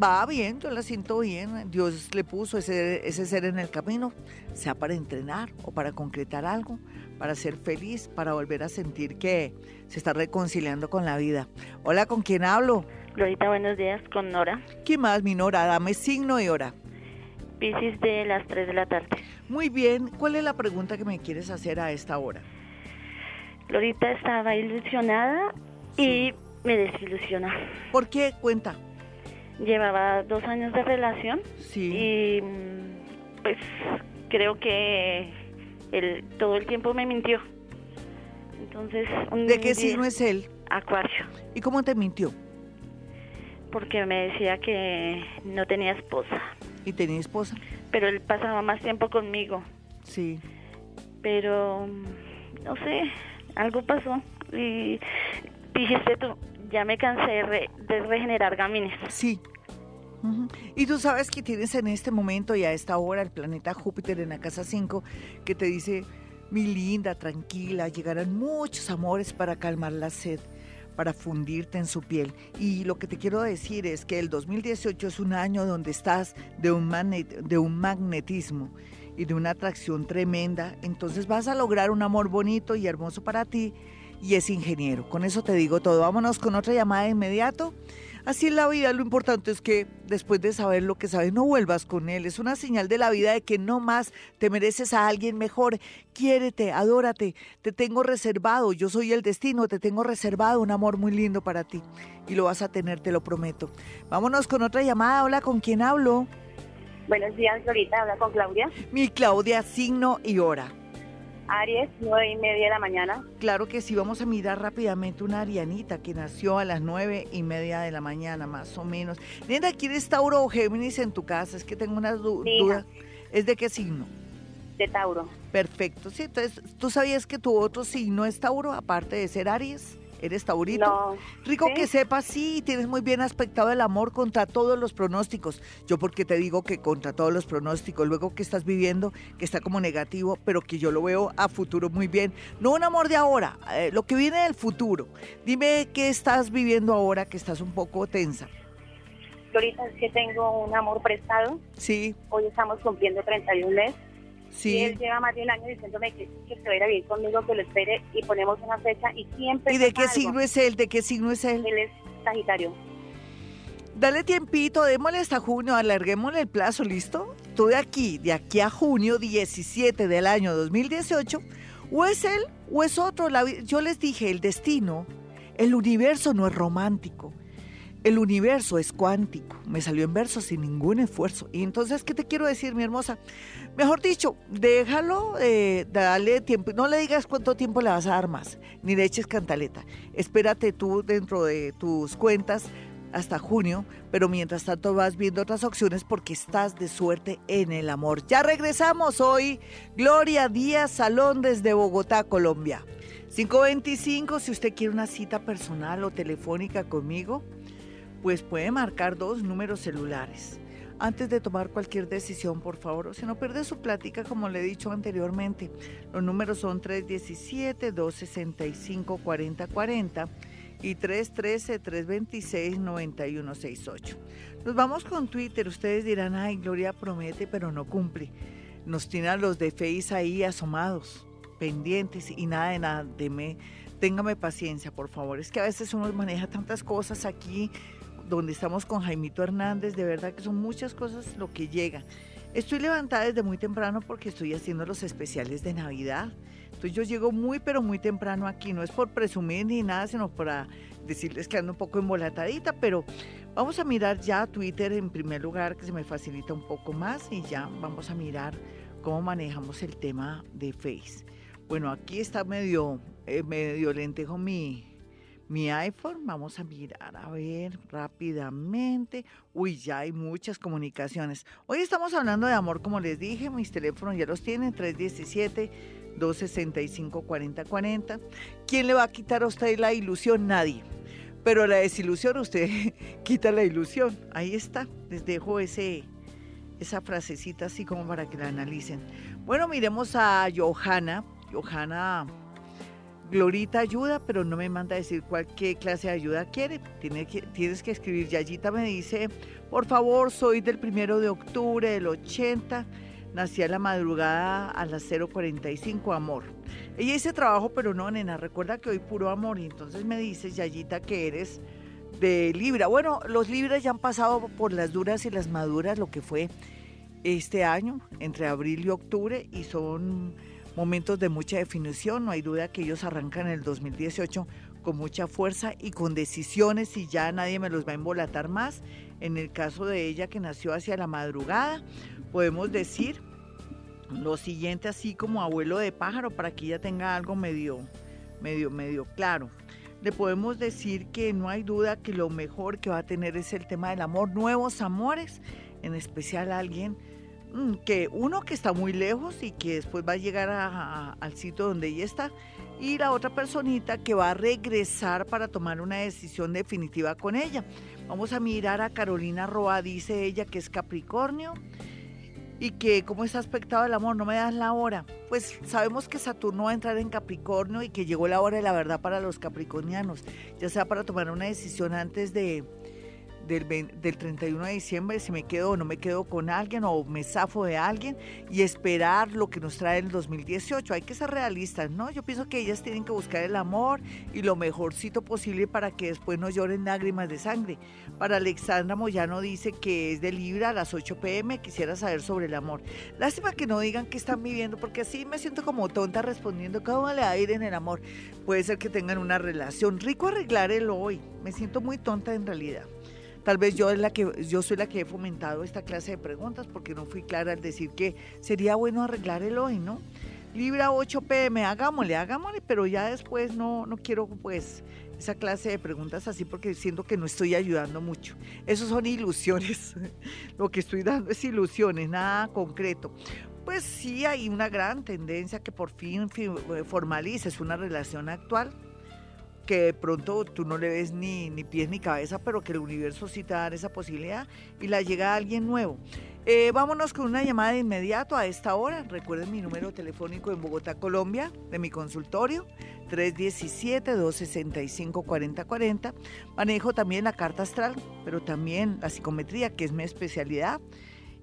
va bien, yo la siento bien. Dios le puso ese, ese ser en el camino, sea para entrenar o para concretar algo, para ser feliz, para volver a sentir que se está reconciliando con la vida. Hola, ¿con quién hablo? Glorita, buenos días, con Nora. ¿Qué más, mi Nora? Dame signo y hora. Piscis de las 3 de la tarde. Muy bien, ¿cuál es la pregunta que me quieres hacer a esta hora? Glorita estaba ilusionada y me desilusiona. ¿Por qué? Cuenta. Llevaba dos años de relación. Sí. Y pues creo que él todo el tiempo me mintió. Entonces, ¿de qué signo es él? Acuario. ¿Y cómo te mintió? Porque me decía que no tenía esposa. ¿Y tenía esposa? Pero él pasaba más tiempo conmigo. Sí. Pero, no sé, algo pasó. Y dijiste tú, ya me cansé de, regenerar gamines. Sí. Y tú sabes que tienes en este momento y a esta hora el planeta Júpiter en la casa 5 que te dice, mi linda, tranquila, llegarán muchos amores para calmar la sed, para fundirte en su piel. Y lo que te quiero decir es que el 2018 es un año donde estás de un, de un magnetismo y de una atracción tremenda. Entonces vas a lograr un amor bonito y hermoso para ti y es ingeniero. Con eso te digo todo. Vámonos con otra llamada de inmediato. Así es la vida, lo importante es que después de saber lo que sabes, no vuelvas con él. Es una señal de la vida de que no más te mereces a alguien mejor. Quiérete, adórate, te tengo reservado, yo soy el destino, te tengo reservado un amor muy lindo para ti. Y lo vas a tener, te lo prometo. Vámonos con otra llamada. Hola, ¿con quién hablo? Buenos días, Florita. Habla con Claudia. Mi Claudia, signo y hora. Aries, nueve y media de la mañana. Claro que sí, vamos a mirar rápidamente una arianita que nació a las nueve y media de la mañana, más o menos. Nena, ¿quieres Tauro o Géminis en tu casa? Es que tengo una duda. ¿Es de qué signo? De Tauro. Perfecto, sí, entonces, ¿tú sabías que tu otro signo es Tauro, aparte de ser Aries? ¿Eres taurito? No. Rico que sepas, sí, tienes muy bien aspectado el amor contra todos los pronósticos. Yo porque te digo que contra todos los pronósticos, luego que estás viviendo, que está como negativo, pero que yo lo veo a futuro muy bien. No un amor de ahora, eh, lo que viene del futuro. Dime qué estás viviendo ahora, que estás un poco tensa. Ahorita es que tengo un amor prestado. Sí. Hoy estamos cumpliendo 31 meses. Sí. Y él lleva más de un año diciéndome que, que se va a bien conmigo, que lo espere y ponemos una fecha y siempre. ¿Y de qué signo es él? ¿De qué signo es él? Él es Sagitario. Dale tiempito, démosle hasta junio, alarguémosle el plazo, ¿listo? Tú de aquí, de aquí a junio 17 del año 2018, o es él o es otro. yo les dije, el destino, el universo no es romántico. El universo es cuántico. Me salió en verso sin ningún esfuerzo. Y entonces, ¿qué te quiero decir, mi hermosa? Mejor dicho, déjalo, eh, dale tiempo. No le digas cuánto tiempo le vas a dar más, ni le eches cantaleta. Espérate tú dentro de tus cuentas hasta junio, pero mientras tanto vas viendo otras opciones porque estás de suerte en el amor. Ya regresamos hoy, Gloria Díaz Salón desde Bogotá, Colombia. 525, si usted quiere una cita personal o telefónica conmigo, pues puede marcar dos números celulares. Antes de tomar cualquier decisión, por favor, o si no pierde su plática, como le he dicho anteriormente. Los números son 317-265-4040 y 313-326-9168. Nos vamos con Twitter. Ustedes dirán, ay, Gloria promete, pero no cumple. Nos tienen los de Face ahí asomados, pendientes y nada de nada. Deme, téngame paciencia, por favor. Es que a veces uno maneja tantas cosas aquí donde estamos con Jaimito Hernández. De verdad que son muchas cosas lo que llega. Estoy levantada desde muy temprano porque estoy haciendo los especiales de Navidad. Entonces yo llego muy pero muy temprano aquí, no es por presumir ni nada, sino para decirles que ando un poco embolatadita, pero vamos a mirar ya Twitter en primer lugar, que se me facilita un poco más, y ya vamos a mirar cómo manejamos el tema de Face. Bueno, aquí está medio, eh, medio lentejo mi, mi iPhone. Vamos a mirar, a ver rápidamente. Uy, ya hay muchas comunicaciones. Hoy estamos hablando de amor, como les dije, mis teléfonos ya los tienen, 317. 265-4040. ¿Quién le va a quitar a usted la ilusión? Nadie. Pero la desilusión, usted quita la ilusión. Ahí está. Les dejo ese, esa frasecita así como para que la analicen. Bueno, miremos a Johanna. Johanna, Glorita ayuda, pero no me manda a decir cuál, qué clase de ayuda quiere. Tiene que, tienes que escribir. Yayita me dice, por favor, soy del primero de octubre del 80 Nací a la madrugada a las 0.45, amor. Ella dice trabajo, pero no, nena, recuerda que hoy puro amor. Y entonces me dice, Yayita, que eres de Libra. Bueno, los Libras ya han pasado por las duras y las maduras, lo que fue este año, entre abril y octubre, y son momentos de mucha definición. No hay duda que ellos arrancan el 2018 con mucha fuerza y con decisiones y ya nadie me los va a embolatar más. En el caso de ella que nació hacia la madrugada, podemos decir lo siguiente así como abuelo de pájaro para que ella tenga algo medio, medio, medio claro. Le podemos decir que no hay duda que lo mejor que va a tener es el tema del amor, nuevos amores, en especial alguien que uno que está muy lejos y que después va a llegar al sitio donde ella está y la otra personita que va a regresar para tomar una decisión definitiva con ella. Vamos a mirar a Carolina Roa, dice ella que es Capricornio y que cómo está aspectado el amor, no me das la hora. Pues sabemos que Saturno va a entrar en Capricornio y que llegó la hora de la verdad para los capricornianos, ya sea para tomar una decisión antes de, del, 31 de diciembre, si me quedo o no me quedo con alguien o me zafo de alguien y esperar lo que nos trae el 2018. Hay que ser realistas, ¿no? Yo pienso que ellas tienen que buscar el amor y lo mejorcito posible para que después no lloren lágrimas de sangre. Para Alexandra Moyano dice que es de Libra a las 8 pm, quisiera saber sobre el amor. Lástima que no digan que están viviendo, porque así me siento como tonta respondiendo cómo le va a ir en el amor. Puede ser que tengan una relación. Rico arreglar el hoy. Me siento muy tonta en realidad. Tal vez yo, es la que, yo soy la que he fomentado esta clase de preguntas porque no fui clara al decir que sería bueno arreglar el hoy, ¿no? Libra 8 pm, hagámosle, hagámosle, pero ya después no, no quiero pues esa clase de preguntas así porque siento que no estoy ayudando mucho. Esos son ilusiones. Lo que estoy dando es ilusiones, nada concreto. Pues sí hay una gran tendencia que por fin formalices una relación actual que de pronto tú no le ves ni, ni pies ni cabeza, pero que el universo sí te da esa posibilidad y la llega a alguien nuevo. Eh, vámonos con una llamada de inmediato a esta hora. Recuerden mi número telefónico en Bogotá, Colombia, de mi consultorio, 317-265-4040. Manejo también la carta astral, pero también la psicometría, que es mi especialidad.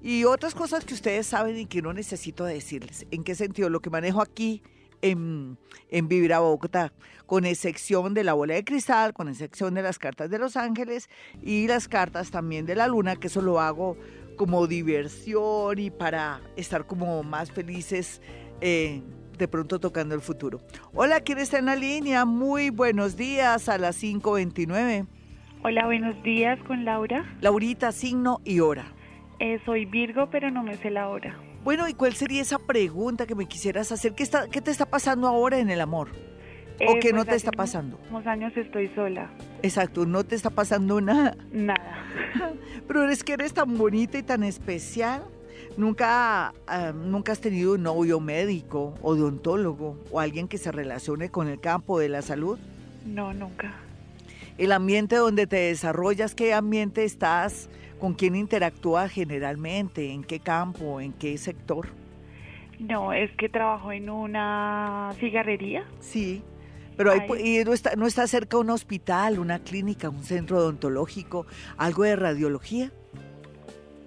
Y otras cosas que ustedes saben y que no necesito decirles. ¿En qué sentido? Lo que manejo aquí en, en Vivir a Bogotá, con excepción de la bola de cristal, con excepción de las cartas de los ángeles y las cartas también de la luna, que eso lo hago como diversión y para estar como más felices eh, de pronto tocando el futuro. Hola, ¿quién está en la línea? Muy buenos días a las 5.29. Hola, buenos días con Laura. Laurita, signo y hora. Eh, soy Virgo, pero no me sé la hora. Bueno, ¿y cuál sería esa pregunta que me quisieras hacer? ¿Qué, está, qué te está pasando ahora en el amor? ¿O Eh, qué no pues te hace está pasando? Unos años estoy sola. Exacto, no te está pasando nada. Nada. Pero es que eres tan bonita y tan especial. Nunca, ah, nunca has tenido un novio médico, odontólogo o alguien que se relacione con el campo de la salud. No, nunca. El ambiente donde te desarrollas, ¿qué ambiente estás? ¿Con quién interactúas generalmente? ¿En qué campo? ¿En qué sector? No, es que trabajo en una cigarrería. Sí, pero hay, Ay. y no, está, no está cerca un hospital, una clínica, un centro odontológico, algo de radiología.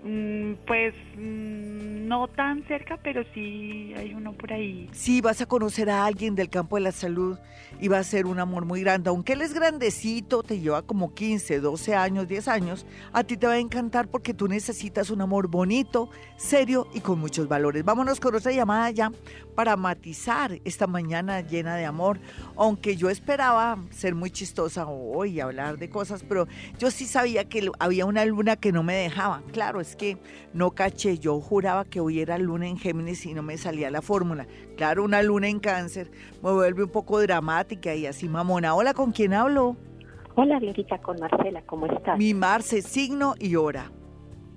Mm, pues mm, no tan cerca, pero sí hay uno por ahí. Sí, vas a conocer a alguien del campo de la salud y va a ser un amor muy grande. Aunque él es grandecito, te lleva como 15, 12 años, 10 años, a ti te va a encantar porque tú necesitas un amor bonito, serio y con muchos valores. Vámonos con otra llamada ya para matizar esta mañana llena de amor. Aunque yo esperaba ser muy chistosa hoy y hablar de cosas, pero yo sí sabía que había una luna que no me dejaba. Claro, es que no caché. Yo juraba que hoy era luna en Géminis y no me salía la fórmula. Claro, una luna en cáncer me vuelve un poco dramática y así mamona. Hola, ¿con quién hablo? Hola, Glorita, con Marcela, ¿cómo estás? Mi Marce, signo y hora.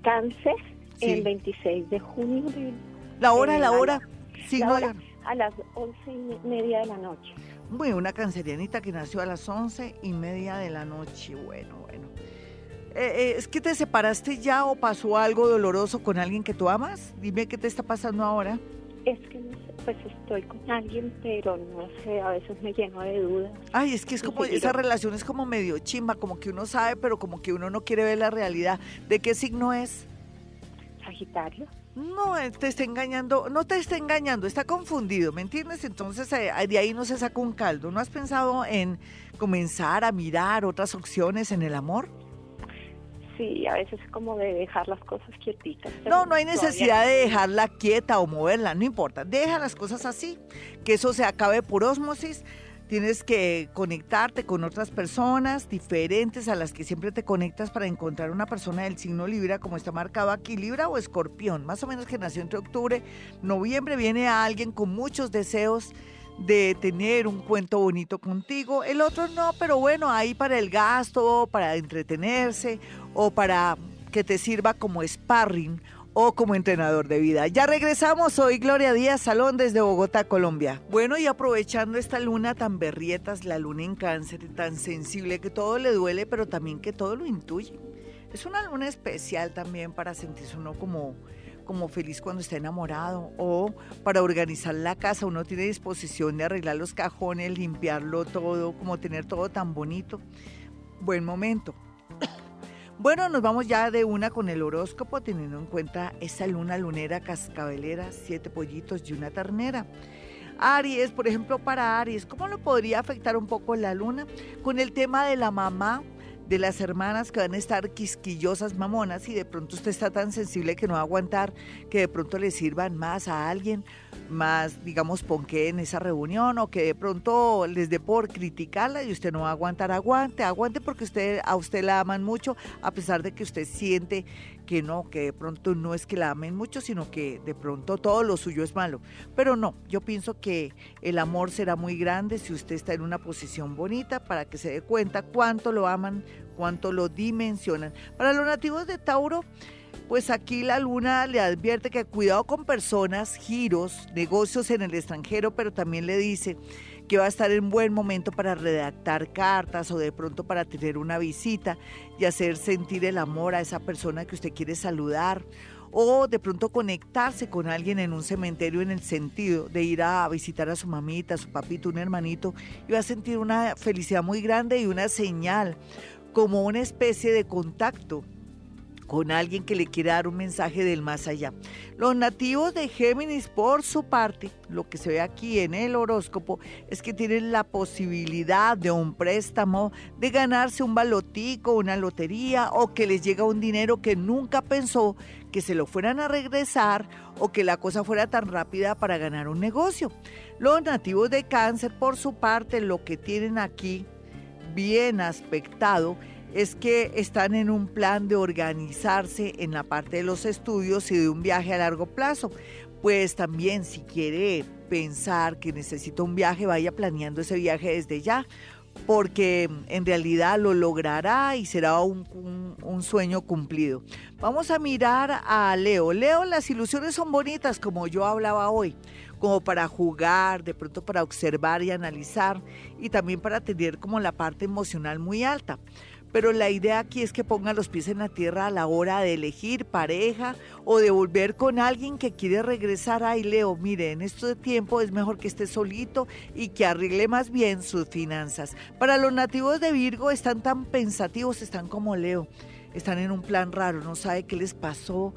Cáncer, Sí. el 26 de junio. de- La hora, la hora. Signo la y hora, hora. a las once y me- media de la noche. Bueno, una cancerianita que nació a las once y media de la noche. Bueno, bueno. Eh, eh, ¿Es que te separaste ya o pasó algo doloroso con alguien que tú amas? Dime qué te está pasando ahora. Es que no sé, pues estoy con alguien, pero no sé, a veces me lleno de dudas. Ay, es que es como, esa relación es como medio chimba, como que uno sabe, pero como que uno no quiere ver la realidad. ¿De qué signo es? Sagitario. No, él te está engañando, no te está engañando, está confundido, ¿me entiendes? Entonces eh, de ahí no se saca un caldo. ¿No has pensado en comenzar a mirar otras opciones en el amor? Sí, a veces como de dejar las cosas quietitas. No, no hay necesidad de dejarla quieta o moverla, no importa. Deja las cosas así, que eso se acabe por osmosis. Tienes que conectarte con otras personas diferentes a las que siempre te conectas para encontrar una persona del signo Libra, como está marcado aquí, Libra o Escorpión, más o menos que nació entre octubre, noviembre, viene a alguien con muchos deseos de tener un cuento bonito contigo. El otro no, pero bueno, ahí para el gasto, para entretenerse o para que te sirva como sparring o como entrenador de vida. Ya regresamos, hoy Gloria Díaz Salón desde Bogotá, Colombia. Bueno, y aprovechando esta luna tan berrietas, la luna en cáncer, tan sensible que todo le duele, pero también que todo lo intuye. Es una luna especial también para sentirse uno como como feliz cuando está enamorado o para organizar la casa uno tiene disposición de arreglar los cajones, limpiarlo todo, como tener todo tan bonito. Buen momento. Bueno, nos vamos ya de una con el horóscopo, teniendo en cuenta esa luna lunera cascabelera, siete pollitos y una ternera. Aries, por ejemplo, para Aries, ¿cómo lo podría afectar un poco la luna? Con el tema de la mamá, de las hermanas que van a estar quisquillosas mamonas y de pronto usted está tan sensible que no va a aguantar que de pronto le sirvan más a alguien, más, digamos, ponque en esa reunión o que de pronto les dé por criticarla y usted no va a aguantar, aguante, aguante porque usted, a usted la aman mucho, a pesar de que usted siente que no, que de pronto no es que la amen mucho, sino que de pronto todo lo suyo es malo. Pero no, yo pienso que el amor será muy grande si usted está en una posición bonita para que se dé cuenta cuánto lo aman, cuánto lo dimensionan. Para los nativos de Tauro, pues aquí la luna le advierte que cuidado con personas, giros, negocios en el extranjero, pero también le dice que va a estar en buen momento para redactar cartas o de pronto para tener una visita y hacer sentir el amor a esa persona que usted quiere saludar o de pronto conectarse con alguien en un cementerio en el sentido de ir a visitar a su mamita, a su papito, un hermanito y va a sentir una felicidad muy grande y una señal como una especie de contacto con alguien que le quiere dar un mensaje del más allá. Los nativos de Géminis, por su parte, lo que se ve aquí en el horóscopo, es que tienen la posibilidad de un préstamo, de ganarse un balotico, una lotería, o que les llega un dinero que nunca pensó que se lo fueran a regresar o que la cosa fuera tan rápida para ganar un negocio. Los nativos de cáncer, por su parte, lo que tienen aquí bien aspectado es que están en un plan de organizarse en la parte de los estudios y de un viaje a largo plazo. pues también si quiere pensar que necesita un viaje, vaya planeando ese viaje desde ya, porque en realidad lo logrará y será un, sueño cumplido. Vamos a mirar a Leo. Leo, las ilusiones son bonitas, como yo hablaba hoy, como para jugar, de pronto para observar y analizar, y también para tener como la parte emocional muy alta pero la idea aquí es que ponga los pies en la tierra a la hora de elegir pareja o de volver con alguien que quiere regresar. Ay, Leo, mire, en este tiempo es mejor que esté solito y que arregle más bien sus finanzas. Para los nativos de Virgo están tan pensativos, están como Leo, están en un plan raro, no sabe qué les pasó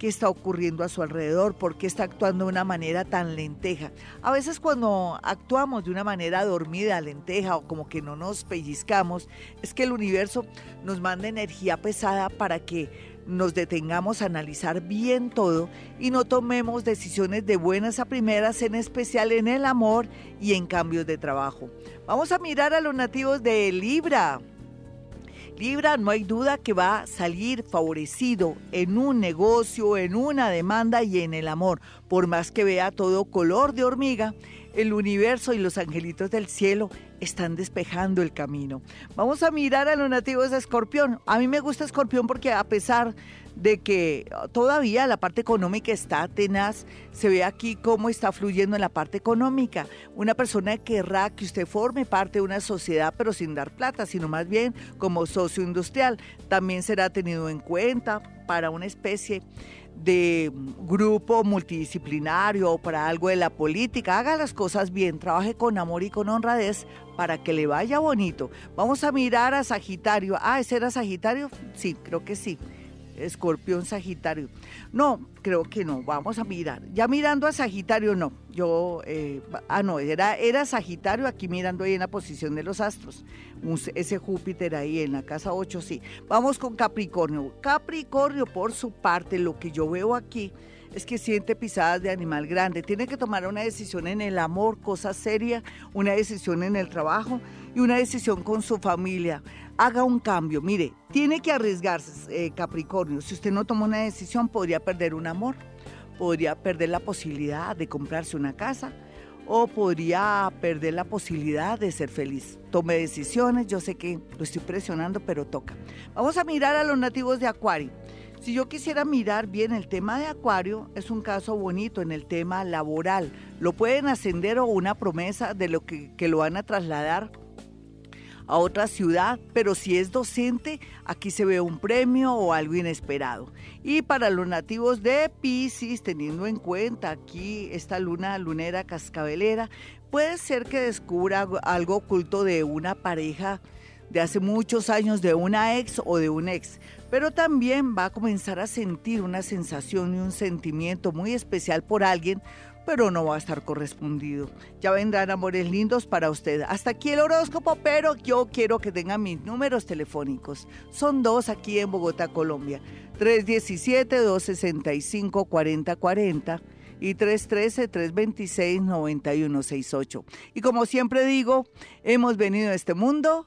qué está ocurriendo a su alrededor, por qué está actuando de una manera tan lenteja. A veces cuando actuamos de una manera dormida, lenteja o como que no nos pellizcamos, es que el universo nos manda energía pesada para que nos detengamos a analizar bien todo y no tomemos decisiones de buenas a primeras, en especial en el amor y en cambios de trabajo. Vamos a mirar a los nativos de Libra. Libra no hay duda que va a salir favorecido en un negocio, en una demanda y en el amor. Por más que vea todo color de hormiga, el universo y los angelitos del cielo están despejando el camino. Vamos a mirar a los nativos de Escorpión. A mí me gusta Escorpión porque a pesar de que todavía la parte económica está tenaz, se ve aquí cómo está fluyendo en la parte económica. Una persona querrá que usted forme parte de una sociedad, pero sin dar plata, sino más bien como socio industrial. También será tenido en cuenta para una especie de grupo multidisciplinario o para algo de la política. Haga las cosas bien, trabaje con amor y con honradez para que le vaya bonito. Vamos a mirar a Sagitario. Ah, ¿ese era Sagitario? Sí, creo que sí. Escorpión Sagitario. No, creo que no. Vamos a mirar. Ya mirando a Sagitario, no. Yo, eh, ah, no, era, era Sagitario aquí mirando ahí en la posición de los astros. ese Júpiter ahí en la casa 8, sí. Vamos con Capricornio. Capricornio, por su parte, lo que yo veo aquí es que siente pisadas de animal grande. Tiene que tomar una decisión en el amor, cosa seria, una decisión en el trabajo y una decisión con su familia. Haga un cambio. Mire, tiene que arriesgarse, eh, Capricornio. Si usted no toma una decisión, podría perder un amor, podría perder la posibilidad de comprarse una casa o podría perder la posibilidad de ser feliz. Tome decisiones, yo sé que lo estoy presionando, pero toca. Vamos a mirar a los nativos de Acuario. Si yo quisiera mirar bien el tema de Acuario, es un caso bonito en el tema laboral. Lo pueden ascender o una promesa de lo que, lo van a trasladar a otra ciudad, pero si es docente, aquí se ve un premio o algo inesperado. Y para los nativos de Pisces, teniendo en cuenta aquí esta luna lunera cascabelera, puede ser que descubra algo oculto de una pareja de hace muchos años, de una ex o de un ex pero también va a comenzar a sentir una sensación y un sentimiento muy especial por alguien, pero no va a estar correspondido. Ya vendrán amores lindos para usted. Hasta aquí el horóscopo, pero yo quiero que tengan mis números telefónicos. Son dos aquí en Bogotá, Colombia. 317-265-4040 y 313-326-9168. Y como siempre digo, hemos venido a este mundo